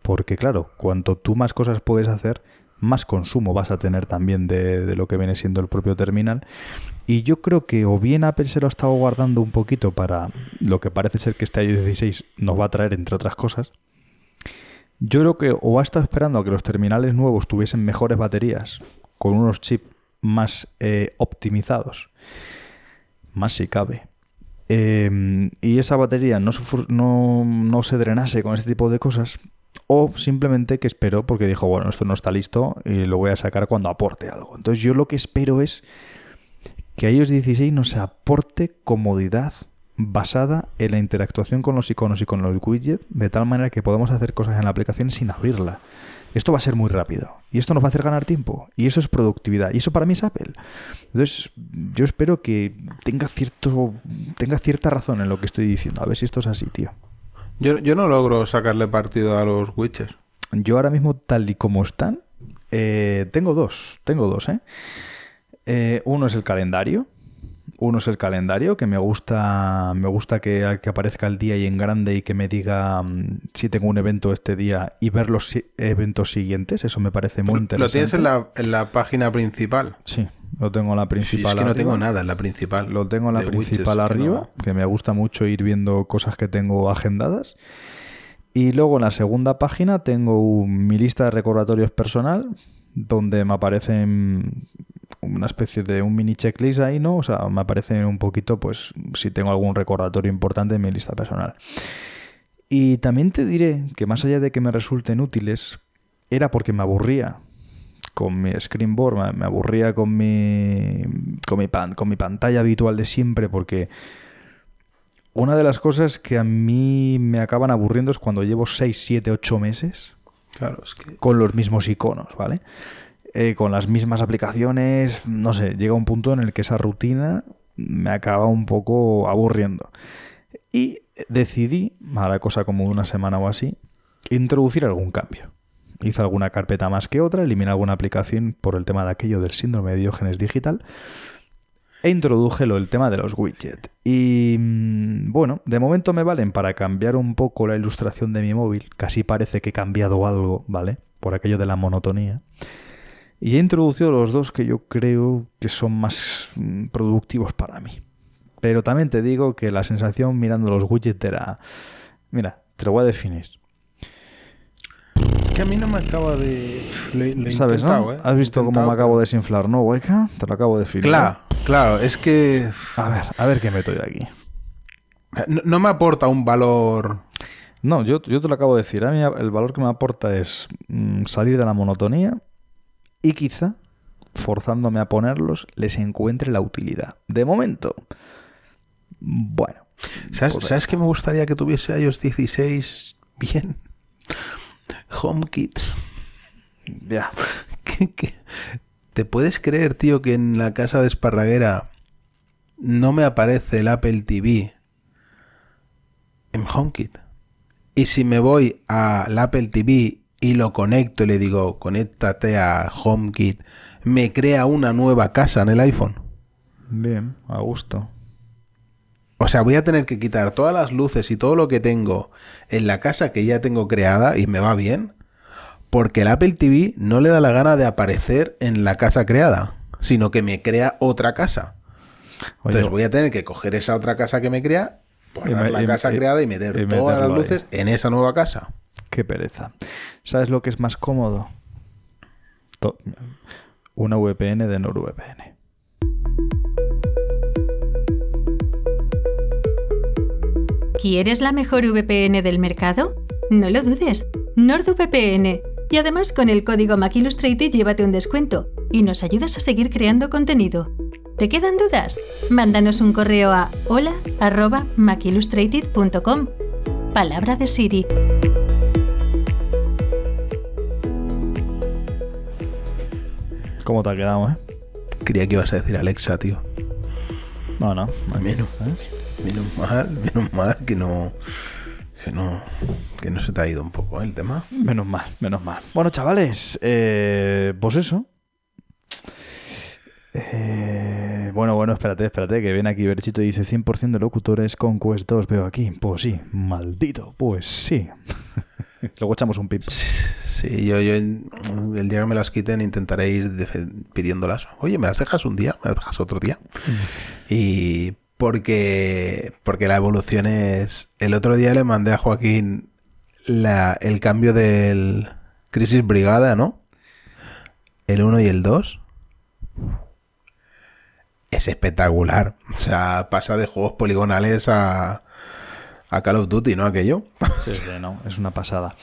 porque claro, cuanto tú más cosas puedes hacer, más consumo vas a tener también de, lo que viene siendo el propio terminal. Y yo creo que o bien Apple se lo ha estado guardando un poquito para lo que parece ser que este iOS 16 nos va a traer, entre otras cosas. Yo creo que o ha estado esperando a que los terminales nuevos tuviesen mejores baterías, con unos chips más eh, optimizados, más si cabe. Eh, y esa batería no no, no se drenase con ese tipo de cosas. O simplemente que esperó porque dijo, bueno, esto no está listo y lo voy a sacar cuando aporte algo. Entonces yo lo que espero es que a iOS 16 nos aporte comodidad basada en la interactuación con los iconos y con los widgets, de tal manera que podamos hacer cosas en la aplicación sin abrirla. Esto va a ser muy rápido y esto nos va a hacer ganar tiempo y eso es productividad y eso para mí es Apple. Entonces yo espero que tenga cierto tenga cierta razón en lo que estoy diciendo. A ver si esto es así, tío. Yo, yo no logro sacarle partido a los widgets. Yo ahora mismo, tal y como están, eh, tengo dos. Tengo dos, ¿eh? Eh, Uno es el calendario. Uno es el calendario, que me gusta, me gusta que, que aparezca el día y en grande y que me diga mm, si tengo un evento este día y ver los si- eventos siguientes. Eso me parece muy interesante. Lo tienes en la, en la página principal. Sí, lo tengo en la Sí, principal. es que no arriba. tengo nada en la principal. Lo tengo en la widgets, principal que arriba, no- que me gusta mucho ir viendo cosas que tengo agendadas. Y luego en la segunda página tengo un- mi lista de recordatorios personal, donde me aparecen una especie de un mini checklist ahí, ¿no? O sea, me aparecen un poquito, pues, si tengo algún recordatorio importante en mi lista personal. Y también te diré que más allá de que me resulten útiles, era porque me aburría con mi screenboard, me, me aburría con mi, con, mi pan- con mi pantalla habitual de siempre, porque una de las cosas que a mí me acaban aburriendo es cuando llevo 6, 7, 8 meses Claro, es que. con los mismos iconos, ¿vale? Eh, con las mismas aplicaciones, no sé, llega un punto en el que esa rutina me acaba un poco aburriendo. Y decidí, ahora cosa como de una semana o así, introducir algún cambio. Hice alguna carpeta más que otra, eliminé alguna aplicación por el tema de aquello del síndrome de Diógenes digital e introduje lo, el tema de los widgets. Y mm, bueno, de momento me valen para cambiar un poco la ilustración de mi móvil. Casi parece que he cambiado algo, ¿vale? Por aquello de la monotonía. Y he introducido los dos que yo creo que son más mm, productivos para mí. Pero también te digo que la sensación mirando los widgets era... Mira, te lo voy a definir. Que a mí no me acaba de. Lo, lo ¿Sabes, no? ¿eh? ¿Has visto cómo me acabo de desinflar, no, Waika? Te lo acabo de definir. Claro, claro, es que. A ver, a ver qué meto yo aquí. No, no me aporta un valor. No, yo, yo te lo acabo de decir. A mí el valor que me aporta es mm, salir de la monotonía y quizá, forzándome a ponerlos, les encuentre la utilidad. De momento, bueno. ¿Sabes, Pues ¿sabes qué me gustaría que tuviese iOS 16 bien? HomeKit. Ya. ¿Qué- qué? ¿Te puedes creer, tío, que en la casa de Esparraguera no me aparece el Apple TV en HomeKit? Y si me voy al Apple TV y lo conecto y le digo, conéctate a HomeKit, me crea una nueva casa en el iPhone. Bien, a gusto. O sea, voy a tener que quitar todas las luces y todo lo que tengo en la casa que ya tengo creada y me va bien. Porque el Apple TV no le da la gana de aparecer en la casa creada, sino que me crea otra casa. Oye, Entonces voy a tener que coger esa otra casa que me crea me- la casa y- creada y meter y todas las ahí. luces en esa nueva casa. Qué pereza. ¿Sabes lo que es más cómodo? To- Una VPN de NordVPN. ¿Quieres la mejor VPN del mercado? No lo dudes, NordVPN. Y además con el código MacIllustrated llévate un descuento y nos ayudas a seguir creando contenido. ¿Te quedan dudas? Mándanos un correo a hola@macillustrated.com. Palabra de Siri. ¿Cómo te ha quedado, eh? Creía que ibas a decir Alexa, tío. No, no. Menos. ¿sabes? Menos mal, menos mal que no. Que no. Que no se te ha ido un poco ¿eh, el tema. Menos mal, menos mal. Bueno, chavales, eh, pues eso. Eh, bueno, bueno, espérate, espérate, que viene aquí Berchito y dice 100% de locutores con Quest 2, veo aquí. Pues sí, maldito, pues sí. Luego echamos un pip. Sí, yo, yo el día que me las quiten intentaré ir pidiéndolas. Oye, ¿me las dejas un día? ¿Me las dejas otro día? Y porque, porque la evolución es... El otro día le mandé a Joaquín la, el cambio del Crisis Brigada, ¿no? El 1 y el 2. Es espectacular. O sea, pasa de juegos poligonales a, a Call of Duty, ¿no? Aquello. Sí, sí, no, es una pasada.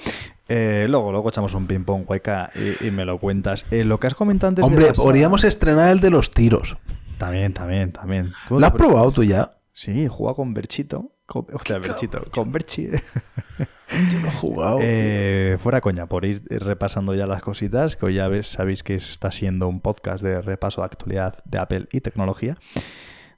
Eh, luego, luego echamos un ping-pong, Guayca, y, y me lo cuentas. Eh, lo que has comentado antes de Hombre, saga- podríamos estrenar el de los tiros. También, también, también. ¿Tú ¿Lo has probado tú ya? Sí, juega con Berchito. Con, hostia, Berchito, con Berchi. Yo no he jugado. Eh, fuera coña, por ir repasando ya las cositas, que hoy ya ves, sabéis que está siendo un podcast de repaso de actualidad de Apple y tecnología.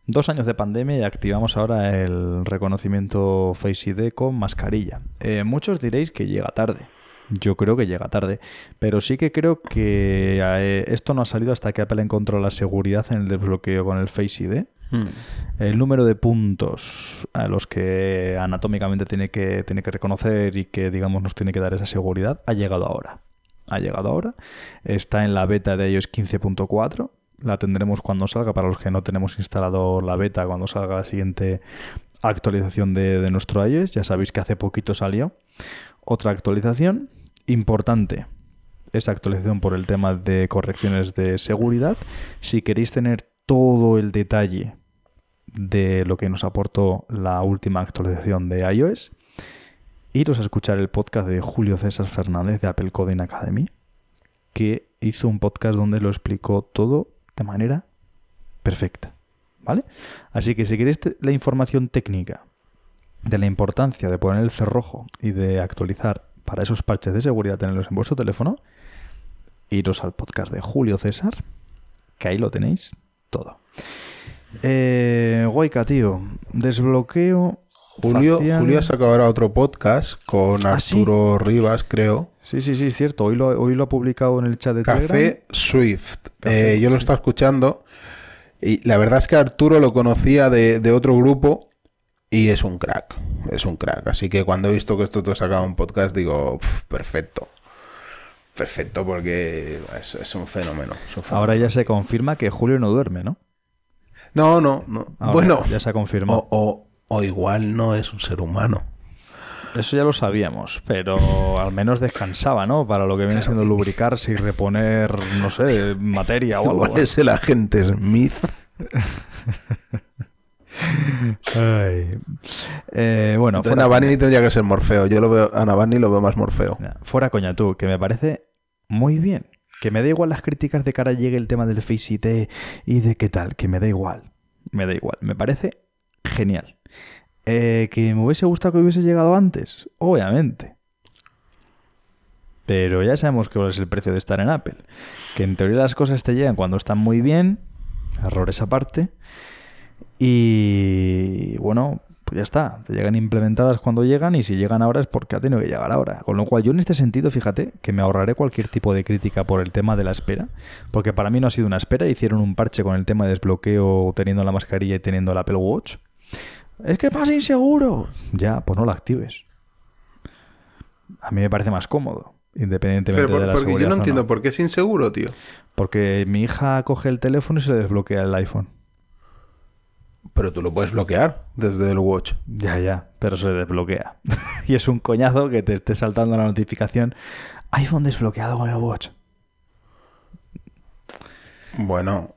Dos años de pandemia y activamos ahora el reconocimiento Face ID con mascarilla. Eh, muchos diréis que llega tarde. Yo creo que llega tarde, pero sí que creo que eh, esto no ha salido hasta que Apple encontró la seguridad en el desbloqueo con el Face ID. Hmm. El número de puntos a los que anatómicamente tiene que, tiene que reconocer y que, digamos, nos tiene que dar esa seguridad ha llegado ahora. Ha llegado ahora. Está en la beta de iOS 15.4. La tendremos cuando salga. Para los que no tenemos instalado la beta, cuando salga la siguiente actualización de, de nuestro iOS. Ya sabéis que hace poquito salió. Otra actualización importante. Esa actualización por el tema de correcciones de seguridad. Si queréis tener todo el detalle de lo que nos aportó la última actualización de iOS, iros a escuchar el podcast de Julio César Fernández de Apple Coding Academy, que hizo un podcast donde lo explicó todo de manera perfecta. ¿Vale? Así que si queréis la información técnica de la importancia de poner el cerrojo y de actualizar para esos parches de seguridad, tenerlos en vuestro teléfono, iros al podcast de Julio César, que ahí lo tenéis todo. Eh, Guayca, tío, desbloqueo. Julio, facial. Julio ha sacado ahora otro podcast con ¿Ah, sí? Arturo Rivas, creo. Sí, sí, sí, cierto. Hoy lo, hoy lo ha publicado en el chat de Telegram. Café Swift. Café, Eh, yo lo estaba escuchando y la verdad es que Arturo lo conocía de, de otro grupo y es un crack. Es un crack. Así que cuando he visto que esto te sacaba un podcast, digo, "Pf, perfecto. Perfecto, porque es, es un fenómeno. es un fenómeno. Ahora ya se confirma que Julio no duerme, ¿no? No, no, no. Ahora bueno, ya se ha confirmado. o, o- o igual no es un ser humano. Eso ya lo sabíamos, pero al menos descansaba, ¿no? Para lo que viene siendo lubricarse y reponer, no sé, materia o algo. Igual es el agente Smith. Ay. Eh, bueno, fuera, Navani tendría que ser Morfeo. Yo lo veo, a Navani lo veo más Morfeo. fuera coña tú, que me parece muy bien. Que me da igual las críticas de cara llegue el tema del Face ID y de qué tal, que me da igual. Me da igual. Me parece genial. Eh, que me hubiese gustado que hubiese llegado antes, obviamente. Pero ya sabemos cuál es el precio de estar en Apple. Que en teoría las cosas te llegan cuando están muy bien, errores aparte. Y bueno, pues ya está. Te llegan implementadas cuando llegan y si llegan ahora es porque ha tenido que llegar ahora. Con lo cual yo en este sentido, fíjate, que me ahorraré cualquier tipo de crítica por el tema de la espera. Porque para mí no ha sido una espera. Hicieron un parche con el tema de desbloqueo teniendo la mascarilla y teniendo el Apple Watch. Es que pasa inseguro. Ya, pues no la actives. A mí me parece más cómodo. Independientemente por- de la porque seguridad. yo no entiendo por qué es inseguro, tío. Porque mi hija coge el teléfono y se le desbloquea el iPhone. Pero tú lo puedes bloquear desde el Watch. Ya, ya, pero se desbloquea. y es un coñazo que te esté saltando la notificación. iPhone desbloqueado con el Watch. Bueno,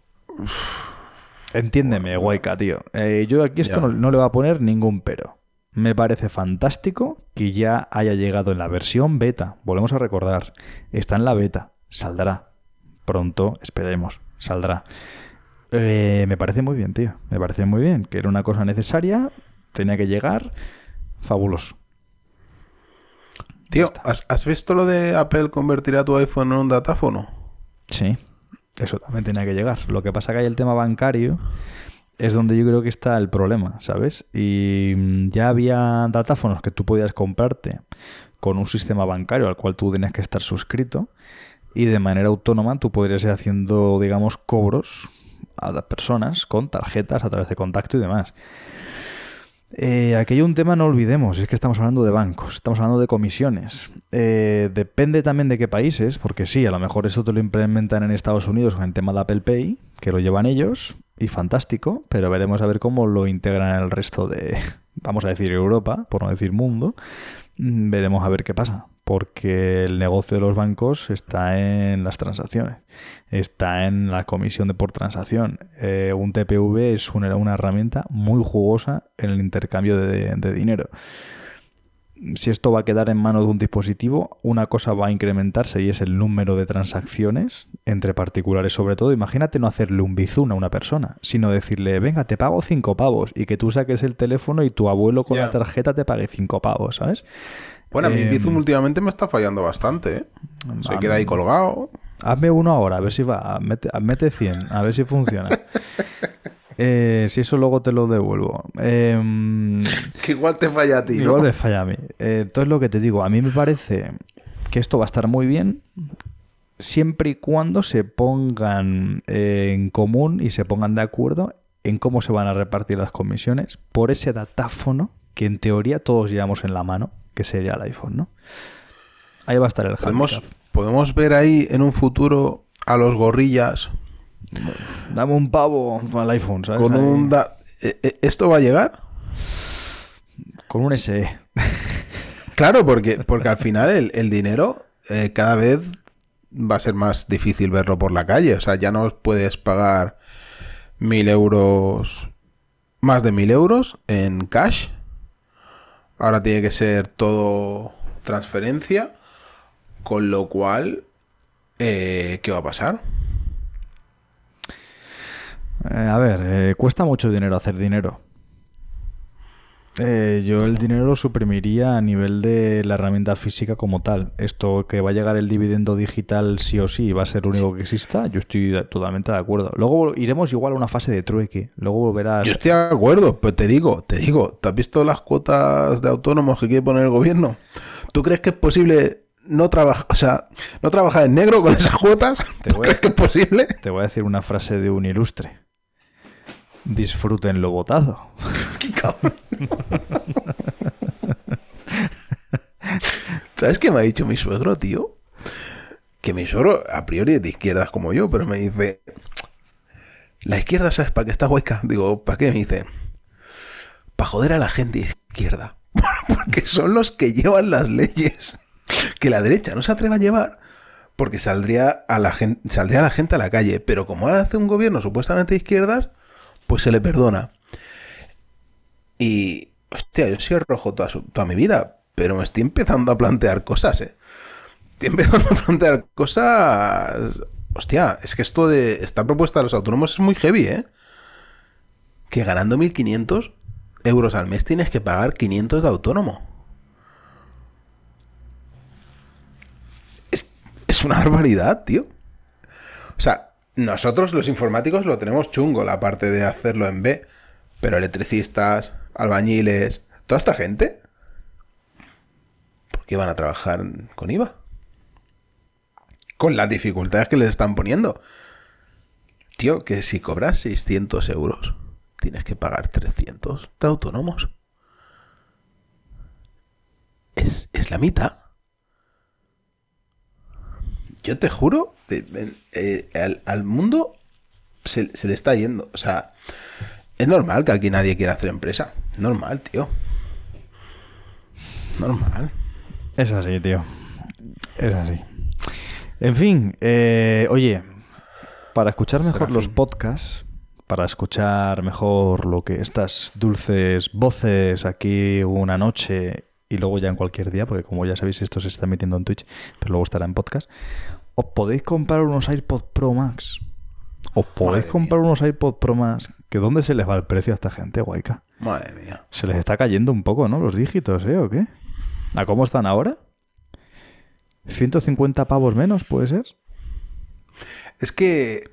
Entiéndeme, guayca, tío. Eh, yo aquí esto no, no le voy a poner ningún pero. Me parece fantástico que ya haya llegado en la versión beta. Volvemos a recordar. Está en la beta. Saldrá. Pronto, esperemos. Saldrá. Eh, me parece muy bien, tío. Me parece muy bien. Que era una cosa necesaria. Tenía que llegar. Fabuloso. tío, ¿has, has visto lo de Apple convertir a tu iPhone en un datáfono? Sí, eso también tenía que llegar. Lo que pasa que hay el tema bancario es donde yo creo que está el problema, ¿sabes? Y mm, ya había datáfonos que tú podías comprarte con un sistema bancario al cual tú tenías que estar suscrito y de manera autónoma tú podrías ir haciendo, digamos, cobros a personas con tarjetas a través de contacto y demás. Eh, aquí hay un tema, no olvidemos, es que estamos hablando de bancos, estamos hablando de comisiones. Eh, depende también de qué países, porque sí, a lo mejor eso te lo implementan en Estados Unidos con el tema de Apple Pay, que lo llevan ellos, y fantástico, pero veremos a ver cómo lo integran en el resto de, vamos a decir, Europa, por no decir mundo. Mm, Veremos a ver qué pasa, porque el negocio de los bancos está en las transacciones, está en la comisión de por transacción. Eh, un TPV es una, herramienta muy jugosa en el intercambio de dinero. Si esto va a quedar en manos de un dispositivo, una cosa va a incrementarse y es el número de transacciones entre particulares, sobre todo. Imagínate no hacerle un bizun a una persona, sino decirle, venga, te pago cinco pavos y que tú saques el teléfono y tu abuelo con la tarjeta te pague cinco pavos, ¿sabes? Bueno, a mí Em, Bizum últimamente me está fallando bastante, ¿eh? Se queda ahí colgado. Hazme uno ahora, a ver si va. Mete, mete 100, a ver si funciona. Eh, si eso luego te lo devuelvo. Em, Que igual te falla a ti, ¿no? Igual me falla a mí. Eh, entonces lo que te digo, a mí me parece que esto va a estar muy bien siempre y cuando se pongan eh, en común y se pongan de acuerdo en cómo se van a repartir las comisiones por ese datáfono que en teoría todos llevamos en la mano, que sería el iPhone, ¿no? Ahí va a estar el Podemos, handicap. podemos ver ahí en un futuro a los gorrillas Dame un pavo al iPhone, ¿sabes? con un... da- Eh, eh, ¿Esto va a llegar? Con un. SE. Claro, porque, porque al final el, el dinero eh, cada vez va a ser más difícil verlo por la calle. O sea, ya no puedes pagar mil euros, más de mil euros en cash. Ahora tiene que ser todo transferencia. Con lo cual, eh, ¿qué va a pasar? Eh, a ver, eh, cuesta mucho dinero hacer dinero. Eh, yo el dinero lo suprimiría a nivel de la herramienta física como tal. Esto que va a llegar el dividendo digital sí o sí va a ser lo único que exista, yo estoy totalmente de acuerdo. Luego iremos igual a una fase de trueque. Luego volverás... Yo estoy de acuerdo, pero te digo, te digo, ¿te has visto las cuotas de autónomos que quiere poner el gobierno? ¿Tú crees que es posible no trabajar, o sea, no trabajar en negro con esas cuotas? Te ¿Tú a- crees que es posible? Te voy a decir una frase de un ilustre. Disfruten lo votado. Qué. ¿Sabes qué me ha dicho mi suegro, tío? Que mi suegro, a priori, es de izquierdas como yo, pero me dice... La izquierda, ¿sabes para qué está hueca? Digo, ¿para qué? Me dice... Para joder a la gente izquierda. Porque son los que llevan las leyes. Que la derecha no se atreve a llevar. Porque saldría a la gente, saldría la gente a la calle. Pero como ahora hace un gobierno supuestamente de izquierdas, pues se le perdona. Y, hostia, yo soy rojo toda, su- toda mi vida, pero me estoy empezando a plantear cosas, ¿eh? Estoy empezando a plantear cosas... Hostia, es que esto de esta propuesta de los autónomos es muy heavy, ¿eh? Que ganando 1.500 euros al mes tienes que pagar 500 de autónomo. Es, es una barbaridad, tío. O sea, nosotros los informáticos lo tenemos chungo, la parte de hacerlo en B. Pero electricistas, albañiles, toda esta gente, ¿por qué van a trabajar con IVA? Con las dificultades que les están poniendo. Tío, que si cobras 600 euros, tienes que pagar 300 de autónomos. Es, es la mitad. Yo te juro, eh, eh, al, al mundo se, se le está yendo. O sea, Es normal que aquí nadie quiera hacer empresa. Normal, tío. Normal. Es así, tío. Es así. En fin, eh, oye, para escuchar mejor los podcasts, para escuchar mejor lo que estas dulces voces aquí una noche y luego ya en cualquier día, porque como ya sabéis esto se está emitiendo en Twitch, pero luego estará en podcast, os podéis comprar unos AirPods Pro Max. Os podéis Madre comprar unos AirPods Pro Max. ¿Que dónde se les va el precio a esta gente, guayca? Madre mía. Se les está cayendo un poco, ¿no? Los dígitos, ¿eh? ¿O qué? ¿A cómo están ahora? ¿150 pavos menos, puede ser? Es que.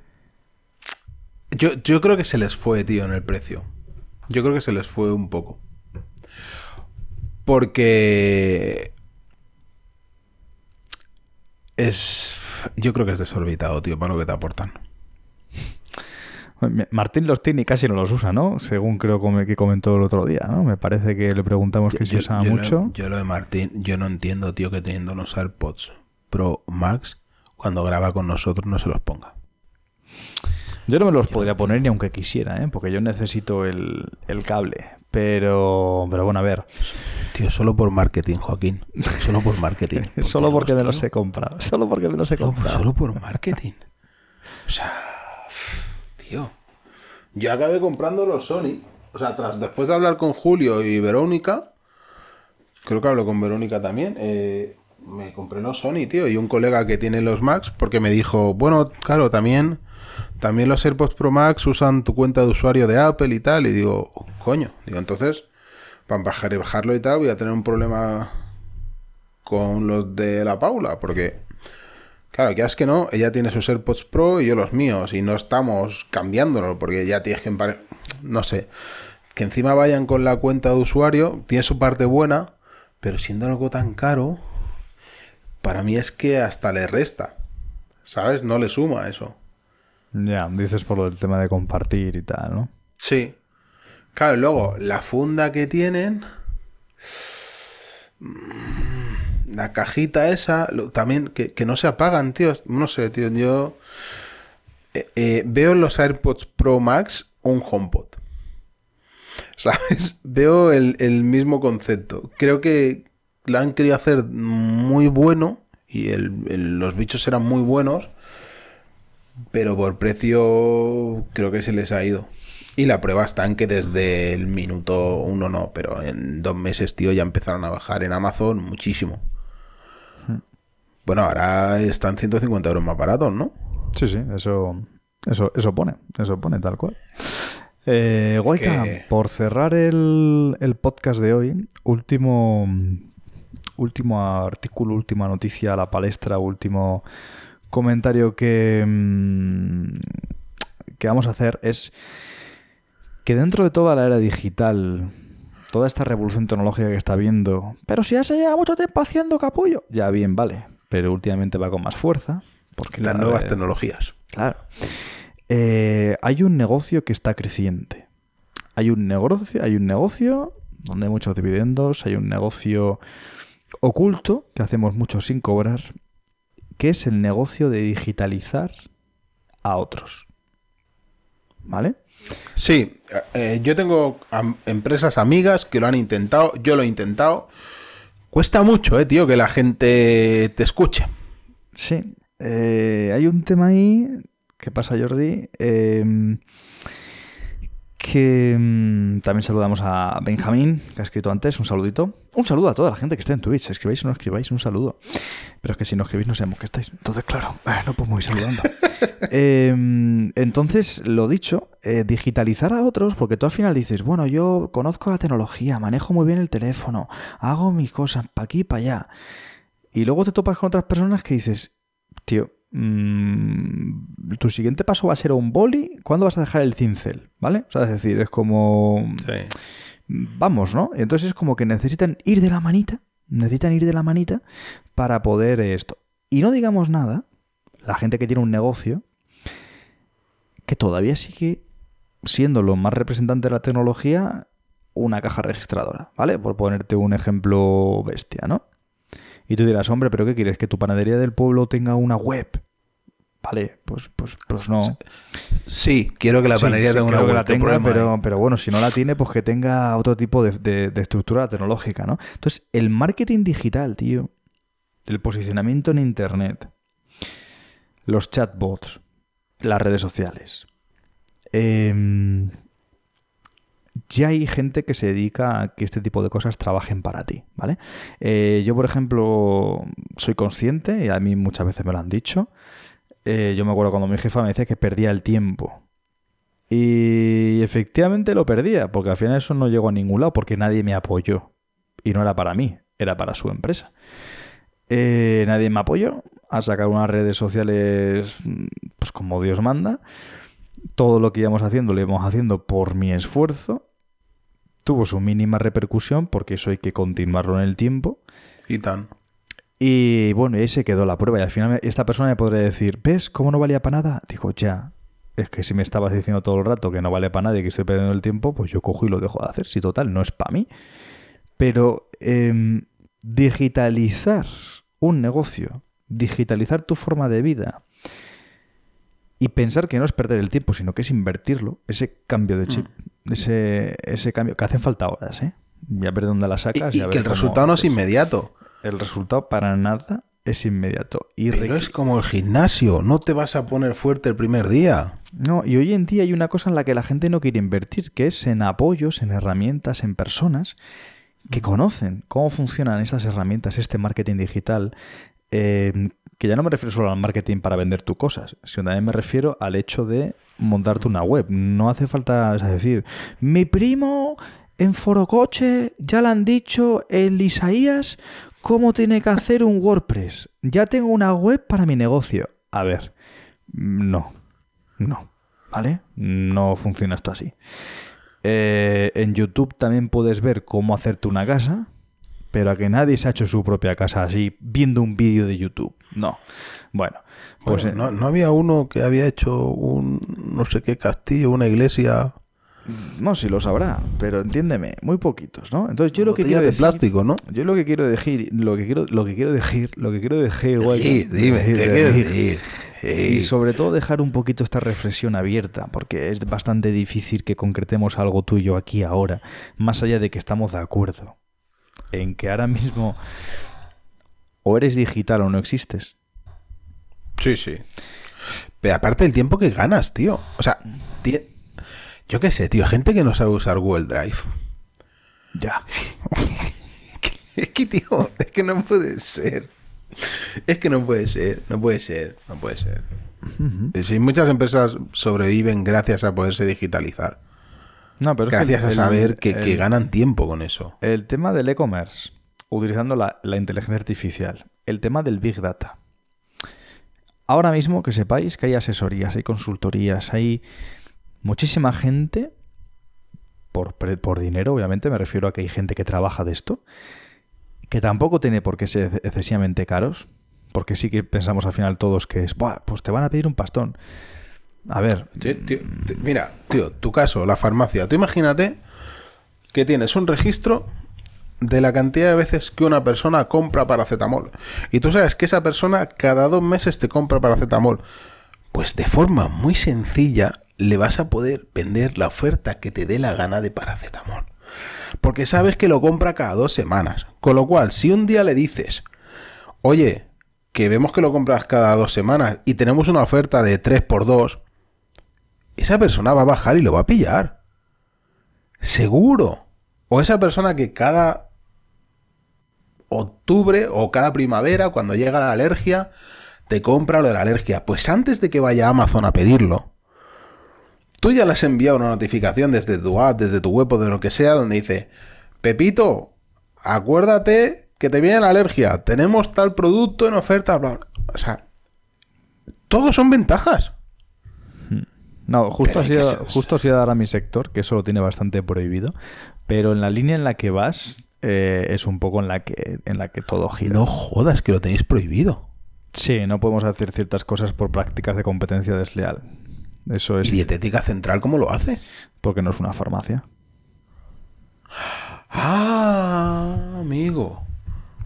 Yo, yo creo que se les fue, tío, en el precio. Yo creo que se les fue un poco. Porque. Es. Yo creo que es desorbitado, tío, para lo que te aportan. Martín los tiene y casi no los usa, ¿no? Según creo que comentó el otro día, ¿no? Me parece que le preguntamos que Yo- usaba yo lo- mucho. yo lo de Martín, yo no entiendo, tío, que teniendo los AirPods Pro Max, cuando graba con nosotros no se los ponga. Yo no me los podría poner ni aunque quisiera, ¿eh? Porque yo necesito el, el cable. Pero, pero bueno, a ver. Tío, solo por marketing, Joaquín. Solo por marketing. Solo porque me tío. los he comprado. Solo porque me los he Solo, comprado. solo por marketing. O sea, tío. Yo acabé comprando los Sony. O sea, tras, después de hablar con Julio y Verónica, creo que hablo con Verónica también, eh, me compré los Sony, tío. Y un colega que tiene los Max, porque me dijo, bueno, claro, también, también los AirPods Pro Max usan tu cuenta de usuario de Apple y tal. Y digo, coño, digo, entonces, para bajar y bajarlo y tal, voy a tener un problema con los de la Paula, porque Claro, que es que no, ella tiene sus AirPods Pro y yo los míos, y no estamos cambiándolo, porque ya tienes que empare- No sé. Que encima vayan con la cuenta de usuario, tiene su parte buena, pero siendo algo tan caro, para mí es que hasta le resta. ¿Sabes? No le suma eso. Ya, dices por del tema de compartir y tal, ¿no? Sí. Claro, luego, la funda que tienen. mm, La cajita esa, lo- también, que, que no se apagan, tío. No sé, tío, yo. eh, eh, veo en los AirPods Pro Max un HomePod. ¿Sabes? Veo el, el mismo concepto. Creo que lo han querido hacer muy bueno y el- el- los bichos eran muy buenos, pero por precio creo que se les ha ido. Y la prueba está en que desde el minuto uno no, pero en dos meses, tío, ya empezaron a bajar en Amazon muchísimo. Bueno, ahora están 150 euros más baratos, ¿no? Sí, sí, eso, eso, eso pone, eso pone tal cual. Eh, Guayca, por cerrar el, el podcast de hoy, último, último artículo, última noticia a la palestra, último comentario que, mm, que vamos a hacer es que dentro de toda la era digital, toda esta revolución tecnológica que está viendo, pero si ya se lleva mucho tiempo haciendo capullo, ya bien, vale, pero últimamente va con más fuerza. Porque Las nuevas vez- tecnologías. Claro. Eh, hay un negocio que está creciente. Hay un negocio, hay un negocio donde hay muchos dividendos, hay un negocio oculto que hacemos mucho sin cobrar, que es el negocio de digitalizar a otros. ¿Vale? Sí, eh, yo tengo am- empresas amigas que lo han intentado, yo lo he intentado. Cuesta mucho, eh, tío, que la gente te escuche. Sí. Eh, hay un tema ahí. ¿Qué pasa, Jordi? Eh, que mm, también saludamos a Benjamín, que ha escrito antes. Un saludito. Un saludo a toda la gente que está en Twitch. Escribáis o no escribáis, un saludo. Pero es que si no escribís no sabemos que estáis. Entonces, claro, eh, no podemos ir saludando. Eh, entonces, lo dicho, eh, digitalizar a otros, porque tú al final dices, bueno, yo conozco la tecnología, manejo muy bien el teléfono, hago mis cosas para aquí, para allá. Y luego te topas con otras personas que dices, tío, mm, tu siguiente paso va a ser un boli, ¿cuándo vas a dejar el cincel? ¿Vale? O sea, es decir, es como... Vamos, ¿no? Entonces es como que necesitan ir de la manita, necesitan ir de la manita para poder esto. Y no digamos nada, la gente que tiene un negocio, que todavía sigue siendo lo más representante de la tecnología, una caja registradora, ¿vale? Por ponerte un ejemplo bestia, ¿no? Y tú dirás, hombre, ¿pero qué quieres? ¿Que tu panadería del pueblo tenga una web? Vale, pues, pues, pues no. Sí, quiero que la panadería sí, tenga una creo que la web. ¿Qué tenga, problema pero, bueno, si no la tiene, pues que tenga otro tipo de, de- de estructura tecnológica, ¿no? Entonces, el marketing digital, tío, el posicionamiento en Internet, los chatbots, las redes sociales, em, ya hay gente que se dedica a que este tipo de cosas trabajen para ti, ¿vale? Eh, yo, por ejemplo, soy consciente, y a mí muchas veces me lo han dicho, eh, yo me acuerdo cuando mi jefa me decía que perdía el tiempo. Y efectivamente lo perdía, porque al final eso no llegó a ningún lado, porque nadie me apoyó. Y no era para mí, era para su empresa. Eh, nadie me apoyó a sacar unas redes sociales pues como Dios manda. Todo lo que íbamos haciendo lo íbamos haciendo por mi esfuerzo. Tuvo su mínima repercusión porque eso hay que continuarlo en el tiempo. Y tan. Y bueno, y ahí se quedó la prueba. Y al final esta persona me podría decir, ¿ves cómo no valía para nada? Digo, ya. Es que si me estabas diciendo todo el rato que no vale para nada y que estoy perdiendo el tiempo, pues yo cojo y lo dejo de hacer. Si total, no es para mí. Pero em, digitalizar un negocio, digitalizar tu forma de vida y pensar que no es perder el tiempo, sino que es invertirlo, ese cambio de chip, ese, ese cambio, que hacen falta horas, ¿eh? Ya ver dónde la Y, sacas. y ver que el resultado no es inmediato. El resultado para nada es inmediato. Y Pero es como el gimnasio. No te vas a poner fuerte el primer día. No, y hoy en día hay una cosa en la que la gente no quiere invertir, que es en apoyos, en herramientas, en personas que conocen cómo funcionan estas herramientas, este marketing digital, eh, que ya no me refiero solo al marketing para vender tus cosas, sino también me refiero al hecho de montarte una web. No hace falta es decir, mi primo en Forocoche ya le han dicho el Isaías cómo tiene que hacer un WordPress. Ya tengo una web para mi negocio. A ver, no, no, ¿vale? No funciona esto así. Eh, en YouTube también puedes ver cómo hacerte una casa, pero a que nadie se ha hecho su propia casa así viendo un vídeo de YouTube. No. Bueno, pues Bueno, eh, no, no había uno que había hecho un no sé qué castillo, una iglesia. no si lo sabrá, pero entiéndeme, muy poquitos, ¿no? Entonces yo lo que quiero de decir, plástico, ¿no? yo lo que quiero decir, lo que quiero, lo que quiero decir, lo que quiero decir, guay, Sí, dime, ¿qué decir, quieres decir. decir? Y sobre todo dejar un poquito esta reflexión abierta, porque es bastante difícil que concretemos algo tuyo aquí ahora, más allá de que estamos de acuerdo en que ahora mismo o eres digital o no existes. Sí, sí. Pero aparte el tiempo que ganas, tío. O sea, yo qué sé, tío, gente que no sabe usar Google Drive. Ya. Es que, tío, es que no puede ser. Es que no puede ser, no puede ser, no puede ser. Si muchas empresas sobreviven gracias a poderse digitalizar. No, pero es que Gracias a saber que, ganan tiempo con eso. El tema del e-commerce, utilizando la, la inteligencia artificial, el tema del big data. Ahora mismo que sepáis que hay asesorías, hay consultorías, hay muchísima gente, por, por dinero obviamente, me refiero a que hay gente que trabaja de esto, que tampoco tiene por qué ser excesivamente caros, porque sí que pensamos al final todos que es, "Buah, pues te van a pedir un pastón. A ver, mira, tío, tu caso, la farmacia. Tú imagínate que tienes un registro de la cantidad de veces que una persona compra paracetamol. Y tú sabes que esa persona cada dos meses te compra paracetamol. Pues de forma muy sencilla le vas a poder vender la oferta que te dé la gana de paracetamol. Porque sabes que lo compra cada dos semanas. Con lo cual, si un día le dices, oye, que vemos que lo compras cada dos semanas y tenemos una oferta de 3x2, esa persona va a bajar y lo va a pillar. Seguro. O esa persona que cada octubre o cada primavera, cuando llega la alergia, te compra lo de la alergia. Pues antes de que vaya a Amazon a pedirlo, tú ya le has enviado una notificación desde tu app, desde tu web o de lo que sea, donde dice, Pepito, acuérdate que te viene la alergia, tenemos tal producto en oferta, bla, bla". O sea, todos son ventajas. No, justo Pero hay así, que ha- ser- justo así ha dar a mi sector, que eso lo tiene bastante prohibido, pero en la línea en la que vas eh, es un poco en la que en la que todo gira. No jodas que lo tenéis prohibido. Sí, no podemos hacer ciertas cosas por prácticas de competencia desleal. Eso es ¿Y Dietética Central cómo lo hace? porque no es una farmacia. Ah, amigo.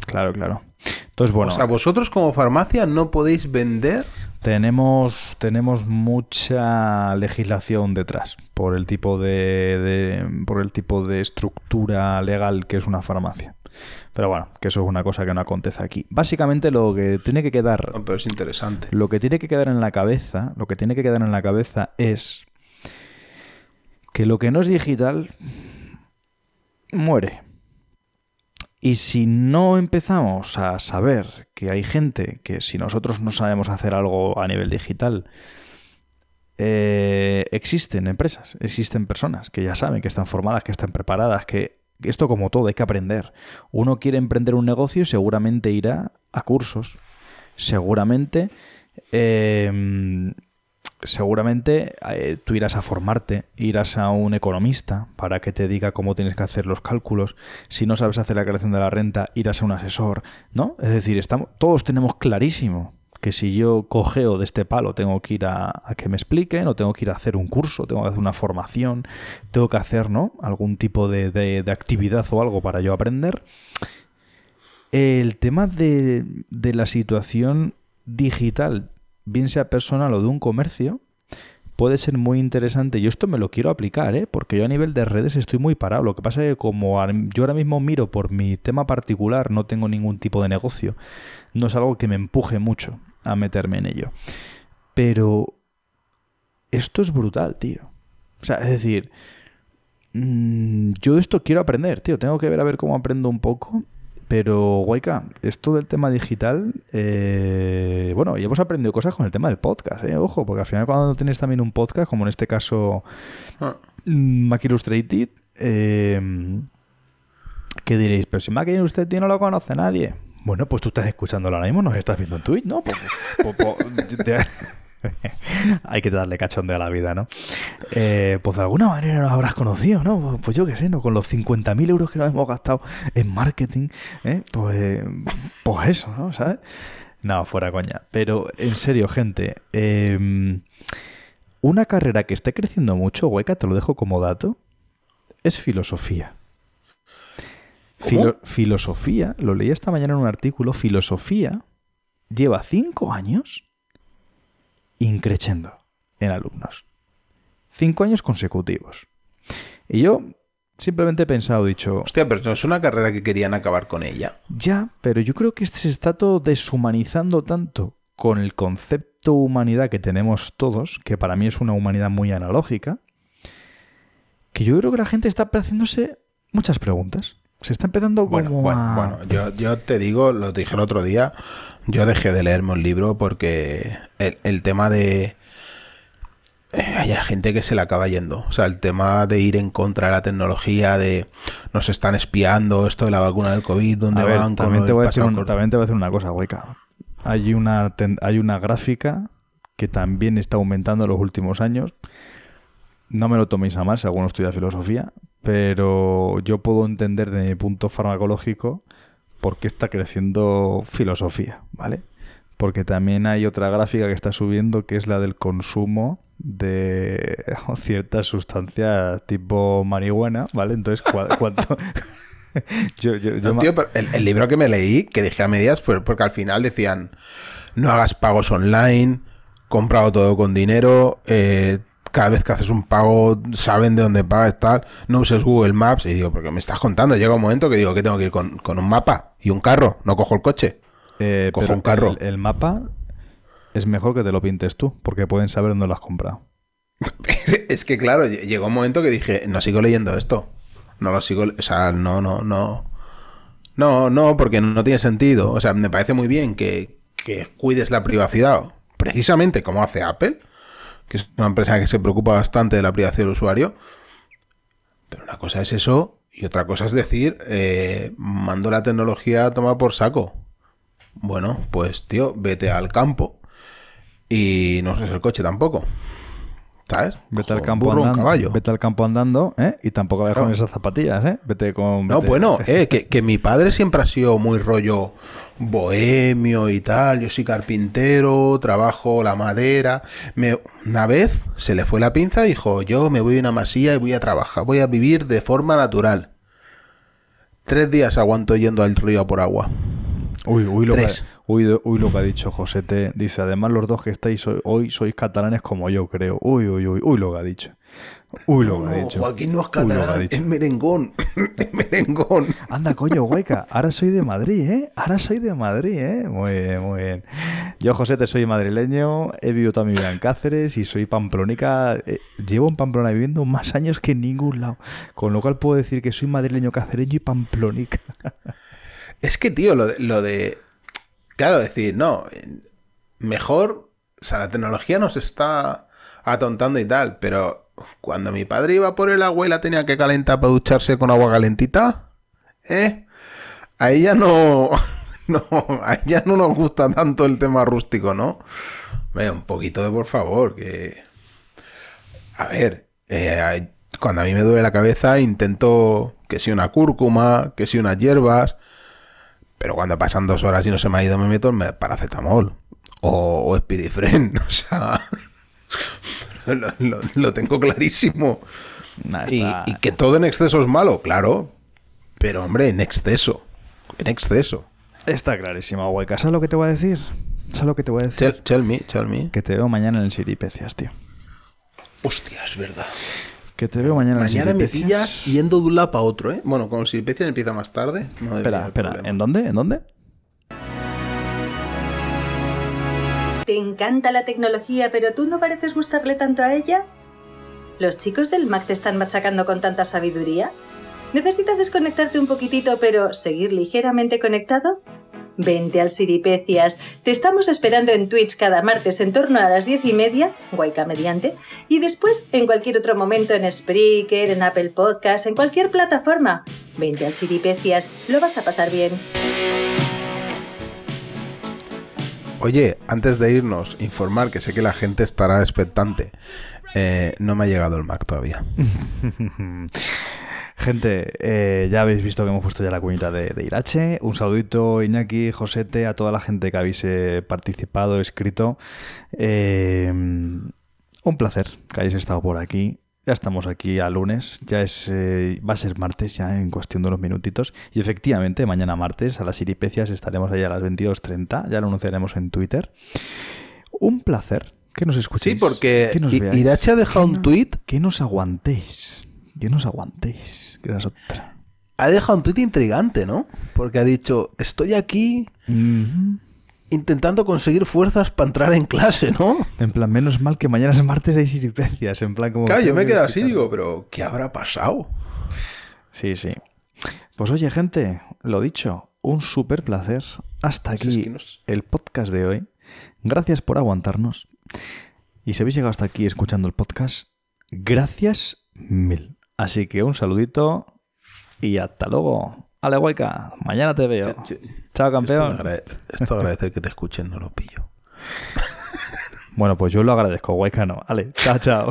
Claro, claro. Entonces, bueno, o sea, vosotros como farmacia no podéis vender tenemos, tenemos mucha legislación detrás por el tipo de, de- por el tipo de estructura legal que es una farmacia. Pero bueno, que eso es una cosa que no acontece aquí. Básicamente lo que tiene que quedar No, pero es interesante. lo que tiene que quedar en la cabeza, lo que tiene que quedar en la cabeza es que lo que no es digital muere. Y si no empezamos a saber que hay gente que si nosotros no sabemos hacer algo a nivel digital, eh, existen empresas, existen personas que ya saben, que están formadas, que están preparadas, que esto como todo hay que aprender. Uno quiere emprender un negocio y seguramente irá a cursos, seguramente eh, seguramente eh, tú irás a formarte, irás a un economista para que te diga cómo tienes que hacer los cálculos. Si no sabes hacer la creación de la renta, irás a un asesor, ¿no? Es decir, estamos, todos tenemos clarísimo que si yo cogeo de este palo tengo que ir a, que me expliquen o tengo que ir a hacer un curso, tengo que hacer una formación, tengo que hacer, ¿no? Algún tipo de, de- de actividad o algo para yo aprender. El tema de, de la situación digital, bien sea personal o de un comercio, puede ser muy interesante. Yo esto me lo quiero aplicar, ¿eh? porque yo a nivel de redes estoy muy parado. Lo que pasa es que como yo ahora mismo miro por mi tema particular, no tengo ningún tipo de negocio, no es algo que me empuje mucho a meterme en ello. Pero esto es brutal, tío. O sea, es decir, mm, yo esto quiero aprender, tío. Tengo que ver a ver cómo aprendo un poco. Pero, Guayca, esto del tema digital, eh, bueno, y hemos aprendido cosas con el tema del podcast, ¿eh? Ojo, porque al final cuando tienes también un podcast, como en este caso Ah, mm, Mac Illustrated, eh, ¿qué diréis? Pero si Mac Illustrated no lo conoce nadie. Bueno, pues tú estás escuchándolo ahora mismo, nos estás viendo en Twitch, ¿no? Pues- pues- pues- te- Hay que darle cachondeo a la vida, ¿no? Eh, pues de alguna manera nos habrás conocido, ¿no? Pues yo qué sé, ¿no? Con los 50.000 euros que nos hemos gastado en marketing, ¿eh? Pues, pues eso, ¿no? ¿Sabes? No, fuera coña. Pero en serio, gente, eh, una carrera que esté creciendo mucho, Hueca, te lo dejo como dato, es filosofía. Filo- filosofía, lo leí esta mañana en un artículo, filosofía lleva cinco años increciendo en alumnos. Cinco años consecutivos. Y yo simplemente he pensado, dicho, Hostia, pero no es una carrera que querían acabar con ella. ya, pero yo creo que se está todo deshumanizando tanto con el concepto humanidad que tenemos todos, que para mí es una humanidad muy analógica, que yo creo que la gente está haciéndose muchas preguntas. Se está empezando como Bueno, bueno, a... bueno, yo, yo te digo, lo dije el otro día, yo dejé de leerme un libro porque el, el tema de... eh, Hay gente que se le acaba yendo. O sea, el tema de ir en contra de la tecnología, de nos están espiando, esto de la vacuna del COVID, donde A ver, van también, te voy a decir un- también te voy a decir una cosa, hueca. Hay una, hay una gráfica que también está aumentando en los últimos años. No me lo toméis a mal si alguno estudia filosofía, pero yo puedo entender de mi punto farmacológico por qué está creciendo filosofía, ¿vale? Porque también hay otra gráfica que está subiendo que es la del consumo de ciertas sustancias tipo marihuana, ¿vale? Entonces, ¿cu- ¿cuánto? yo, yo- yo No, tío, pero el, el libro que me leí, que dejé a medias, fue porque al final decían, no hagas pagos online, comprado todo con dinero, eh, cada vez que haces un pago saben de dónde pagas, tal, no uses Google Maps. Y digo, porque me estás contando, llega un momento que digo que tengo que ir con, con un mapa y un carro, no cojo el coche. Eh, Cojo pero un carro. El, el mapa es mejor que te lo pintes tú, porque pueden saber dónde lo has comprado. Es, que claro, lle- llegó un momento que dije, no sigo leyendo esto. No lo sigo, o sea, no, no, no. No, no, porque no tiene sentido. O sea, me parece muy bien que, que cuides la privacidad, precisamente como hace Apple, que es una empresa que se preocupa bastante de la privacidad del usuario. Pero una cosa es eso y otra cosa es decir, eh, mando la tecnología a tomar por saco. Bueno, pues tío, vete al campo y no uses el coche tampoco. ¿Sabes? Vete al Cojo campo burro, un andando, caballo. vete al campo andando, ¿eh? Y tampoco vayas Claro. con esas zapatillas, ¿eh? Vete con. No, bueno, eh, que, que mi padre siempre ha sido muy rollo bohemio y tal. Yo soy carpintero, trabajo la madera. Me, una vez se le fue la pinza y dijo: Yo me voy a una masía y voy a trabajar, voy a vivir de forma natural. Tres días aguanto yendo al río por agua. Uy, uy, lo que, Tres. uy, uy, lo que ha dicho Josete. Dice, además los dos que estáis hoy, hoy sois catalanes como yo, creo. Uy, uy, uy, uy, lo que ha dicho. Uy, lo que ha dicho. Joaquín no es catalán, es merengón. es merengón. Anda, coño, hueca. Ahora soy de Madrid, ¿eh? Ahora soy de Madrid, ¿eh? Muy bien, muy bien. Yo, José, te soy madrileño. He vivido toda mi vida en Cáceres y soy pamplónica. Eh, llevo en Pamplona viviendo más años que en ningún lado. Con lo cual puedo decir que soy madrileño, cacereño y pamplónica. Es que, tío, lo de, lo de- Claro, decir, no. Mejor. O sea, la tecnología nos está atontando y tal, pero cuando mi padre iba por el agua y la tenía que calentar para ducharse con agua calentita, ¿eh? Ahí ya no. No, ahí ya no nos gusta tanto el tema rústico, ¿no? Ve, un poquito de por favor, que. A ver, eh, cuando a mí me duele la cabeza intento que si una cúrcuma, que si unas hierbas, pero cuando pasan dos horas y no se me ha ido me meto el paracetamol o, o Spidifren, o sea, lo, lo- lo tengo clarísimo. Nah, Y, que todo en exceso es malo, claro, pero hombre, en exceso, en exceso. Está clarísimo, hueca. ¿Sabes lo que te voy a decir? ¿Sabes lo que te voy a decir? Tell, tell me, tell me. Que te veo mañana en el Siripecias, tío. Hostia, es verdad. Que te veo mañana, Mañana en me Siripecias. pillas yendo de un lado para otro, ¿eh? Bueno, como si empieza empieza más tarde. No Espera, espera. problema. ¿En dónde? ¿En dónde? ¿Te encanta la tecnología pero tú no pareces gustarle tanto a ella? ¿Los chicos del Mac te están machacando con tanta sabiduría? ¿Necesitas desconectarte un poquitito pero seguir ligeramente conectado? Vente al Siripecias. Te estamos esperando en Twitch cada martes en torno a las diez y media, guayca mediante, y después en cualquier otro momento en Spreaker, en Apple Podcast, en cualquier plataforma. Vente al Siripecias, lo vas a pasar bien. Oye, antes de irnos, informar que sé que la gente estará expectante. Eh, no me ha llegado el Mac todavía. Gente, eh, ya habéis visto que hemos puesto ya la cuñita de, de Irache. Un saludito, Iñaki, Josete, a toda la gente que habéis eh, participado, escrito. Eh, un placer que hayáis estado por aquí. Ya estamos aquí a lunes, ya es eh, va a ser martes ya en cuestión de unos minutitos. Y efectivamente, mañana martes a las Iripecias estaremos ahí a las 22.30, ya lo anunciaremos en Twitter. Un placer que nos escuchéis. Sí, porque Irache ha dejado un tuit. Que nos aguantéis, que nos aguantéis, que es otra. Ha dejado un tuit intrigante, ¿no? Porque ha dicho, estoy aquí intentando conseguir fuerzas para entrar en clase, ¿no? En plan, menos mal que mañana es martes hay siripecias. En plan, como. Claro, yo me he que quedado así, digo, pero ¿qué habrá pasado? Sí, sí. Pues oye, gente, lo dicho, un súper placer. Hasta Pues aquí es que nos- el podcast de hoy. Gracias por aguantarnos. Y si habéis llegado hasta aquí escuchando el podcast, gracias mil. Así que un saludito y hasta luego. Ale, guayca, mañana te veo. Yo- Chao, Esto, campeón. agrade- esto agradecer que te escuchen, no lo pillo. Bueno, pues yo lo agradezco, guayca no. Ale, chao, chao.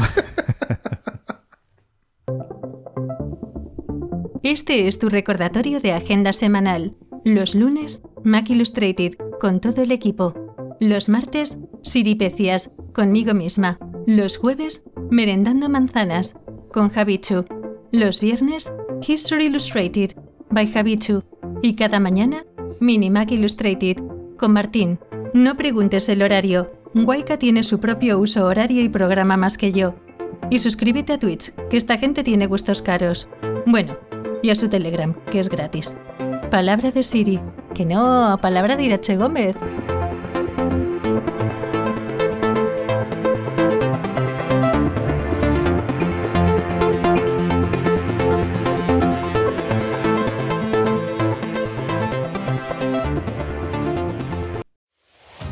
Este es tu recordatorio de agenda semanal. Los lunes, Mac Illustrated, con todo el equipo. Los martes, Siripecias, conmigo misma. Los jueves, Merendando Manzanas, con Javichu. Los viernes, History Illustrated, by Javichu. Y cada mañana, Mini Mac Illustrated, con Martín. No preguntes el horario. Waika tiene su propio uso horario y programa más que yo. Y suscríbete a Twitch, que esta gente tiene gustos caros. Bueno, y a su Telegram, que es gratis. Palabra de Siri, que no, palabra de Irache Gómez.